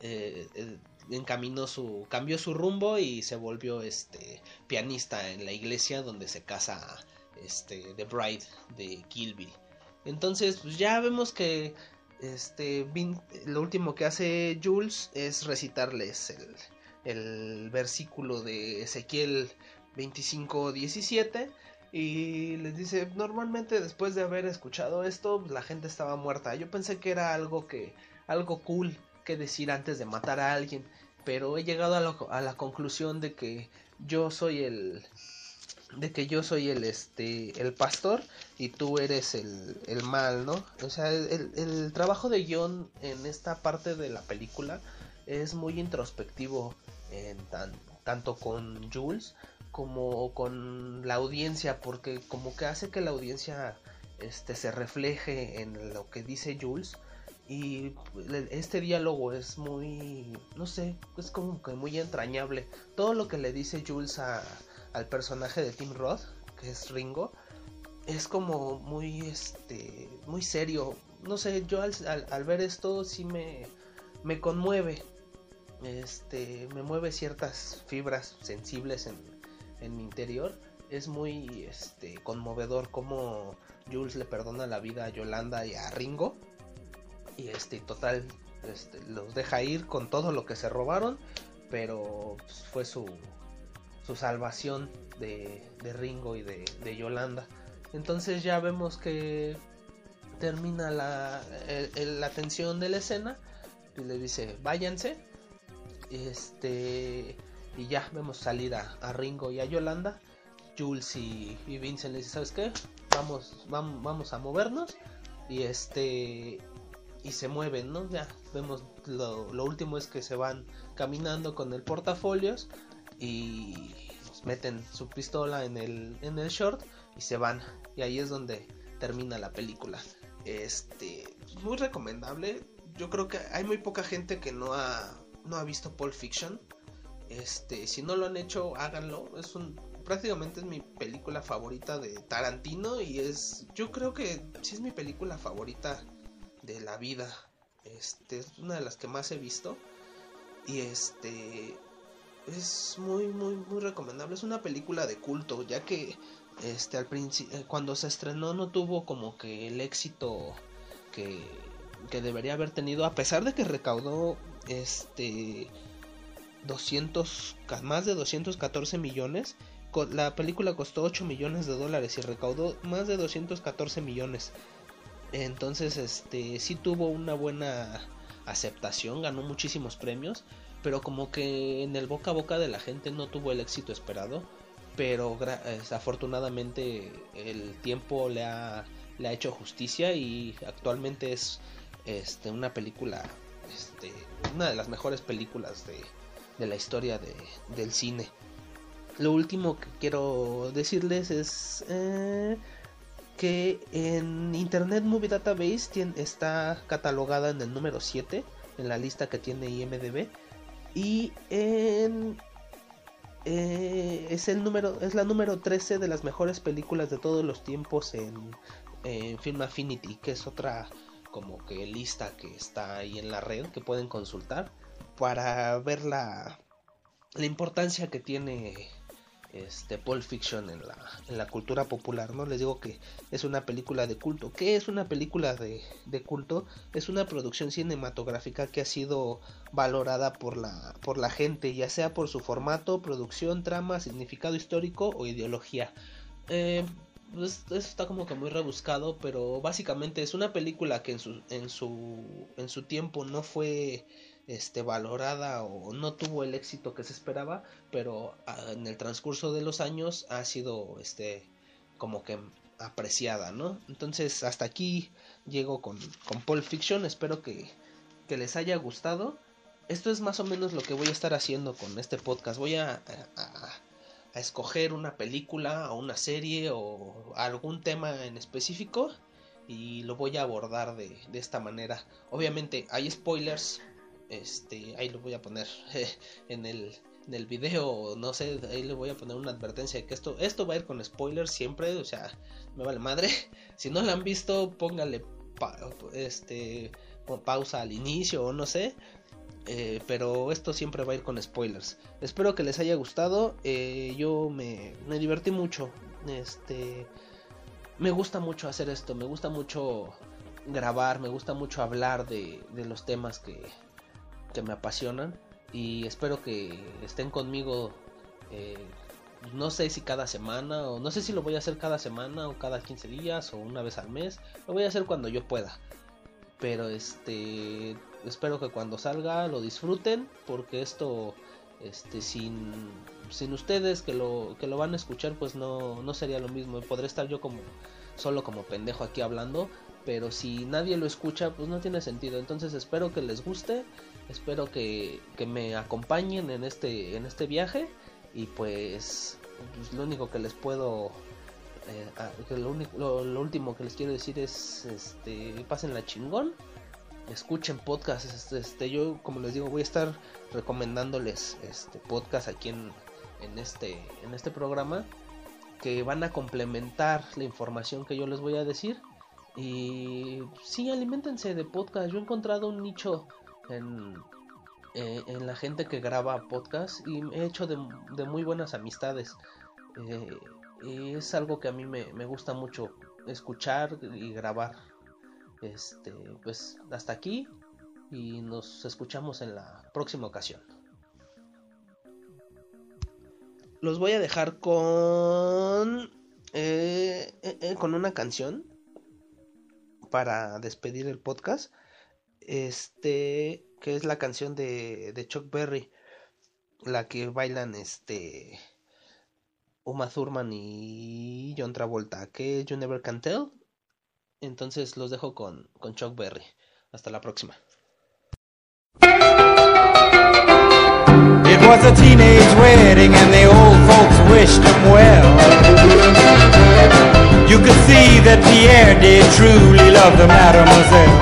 eh, eh, encaminó su, cambió su rumbo y se volvió este pianista en la iglesia donde se casa este, The Bride de Bill. Entonces, pues ya vemos que este, lo último que hace Jules es recitarles el, versículo de Ezequiel 25-17 y les dice, normalmente después de haber escuchado esto, la gente estaba muerta. Yo pensé que era algo que, algo cool que decir antes de matar a alguien, pero he llegado a la conclusión de que yo soy el, de que yo soy el este el pastor y tú eres el, el mal, ¿no? O sea, el, el, trabajo de guion en esta parte de la película es muy introspectivo en tan, tanto con Jules como con la audiencia porque como que hace que la audiencia este se refleje en lo que dice Jules y este diálogo es muy no sé es como que muy entrañable todo lo que le dice Jules a al personaje de Tim Roth, que es Ringo, es como muy, este, muy serio. No sé, yo al, ver esto sí me, me conmueve. Este, me mueve ciertas fibras sensibles en, en mi interior. Es muy este, conmovedor como Jules le perdona la vida a Yolanda y a Ringo. Y este, total, este, los deja ir con todo lo que se robaron. Pero pues, fue su, su salvación de, Ringo y de, Yolanda. Entonces ya vemos que termina la, la tensión de la escena y le dice váyanse. Este y ya vemos salir a, Ringo y a Yolanda. Jules y, Vincent le dicen, ¿sabes qué? Vamos, vamos, vamos a movernos. Y este y se mueven, ¿no? Ya vemos lo, lo último es que se van caminando con el portafolios y meten su pistola en el, en el short y se van. Y ahí es donde termina la película. Este, muy recomendable. Yo creo que hay muy poca gente que no ha, no ha visto Pulp Fiction. Este, si no lo han hecho, háganlo. Es un, prácticamente es mi película favorita de Tarantino y es, yo creo que sí es mi película favorita de la vida. Este, es una de las que más he visto. Y este, es muy muy muy recomendable. Es una película de culto ya que este al eh, cuando se estrenó no tuvo como que el éxito que, que debería haber tenido a pesar de que recaudó este 200 más de 214 millones la película costó 8 millones de dólares y recaudó más de 214 millones. Entonces este sí tuvo una buena aceptación ganó muchísimos premios pero como que en el boca a boca de la gente no tuvo el éxito esperado, pero afortunadamente el tiempo le ha, hecho justicia y actualmente es este, una película, este, una de las mejores películas de, la historia de, del cine. Lo último que quiero decirles es eh, que en Internet Movie Database está catalogada en el número 7 en la lista que tiene IMDB y en eh, es el número es la número 13 de las mejores películas de todos los tiempos en, en Film Affinity que es otra como que lista que está ahí en la red que pueden consultar para ver la, la importancia que tiene este Pulp Fiction en la, en la cultura popular, ¿no? Les digo que es una película de culto. ¿Qué es una película de, de, culto? Es una producción cinematográfica que ha sido valorada por la, por la gente, ya sea por su formato, producción, trama, significado histórico o ideología. Eh, pues, eso está como que muy rebuscado, pero básicamente es una película que en su, en su, en su tiempo no fue este, valorada o no tuvo el éxito que se esperaba, pero ah, en el transcurso de los años ha sido este, como que apreciada, ¿no? Entonces hasta aquí llego con, con Pulp Fiction, espero que, que, les haya gustado. Esto es más o menos lo que voy a estar haciendo con este podcast. Voy a, a, a escoger una película o una serie o algún tema en específico y lo voy a abordar de, de esta manera. Obviamente hay spoilers, este, ahí lo voy a poner en el, en el video, no sé, ahí le voy a poner una advertencia de que esto, esto va a ir con spoilers siempre, o sea, me vale madre. Si no lo han visto, póngale este, pausa al inicio o no sé. Eh, pero esto siempre va a ir con spoilers. Espero que les haya gustado. Eh, yo me, me divertí mucho. Este, me gusta mucho hacer esto. Me gusta mucho grabar. Me gusta mucho hablar de, de los temas que, que me apasionan y espero que estén conmigo eh, no sé si cada semana o no sé si lo voy a hacer cada semana o cada 15 días o una vez al mes lo voy a hacer cuando yo pueda. Pero este espero que cuando salga lo disfruten porque esto este sin sin ustedes que lo que lo van a escuchar pues no no sería lo mismo. Podré estar yo como solo como pendejo aquí hablando pero si nadie lo escucha pues no tiene sentido. Entonces espero que les guste espero que, me acompañen en este, en este viaje y pues, pues lo único que les puedo eh, lo, lo, último que les quiero decir es este pasen la chingón escuchen podcasts este, este, yo como les digo voy a estar recomendándoles este podcast aquí en, en este en este programa que van a complementar la información que yo les voy a decir. Y sí alimentense de podcast. Yo he encontrado un nicho en, eh, en la gente que graba podcast y he hecho de, muy buenas amistades. Eh, y es algo que a mí me, me, gusta mucho escuchar y grabar. Este, pues hasta aquí y nos escuchamos en la próxima ocasión. Los voy a dejar con eh, con una canción para despedir el podcast este, que es la canción de, de Chuck Berry, la que bailan este Uma Thurman y John Travolta, que You Never Can Tell. Entonces los dejo con, con Chuck Berry. Hasta la próxima. It was a teenage wedding and the old folks wished them well. You could see that Pierre did truly love the mademoiselle.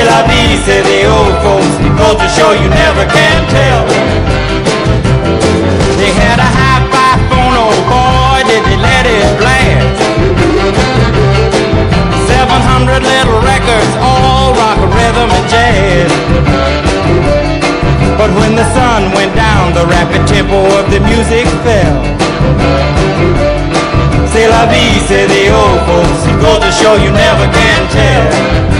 C'est la vie, say the old folks. The culture show you never can tell. They had a high-fi phone, oh boy, did they let it blast. 700 little records, all rock, rhythm, and jazz. But when the sun went down, the rapid tempo of the music fell. C'est la vie, say the old folks. Goes to show you never can tell.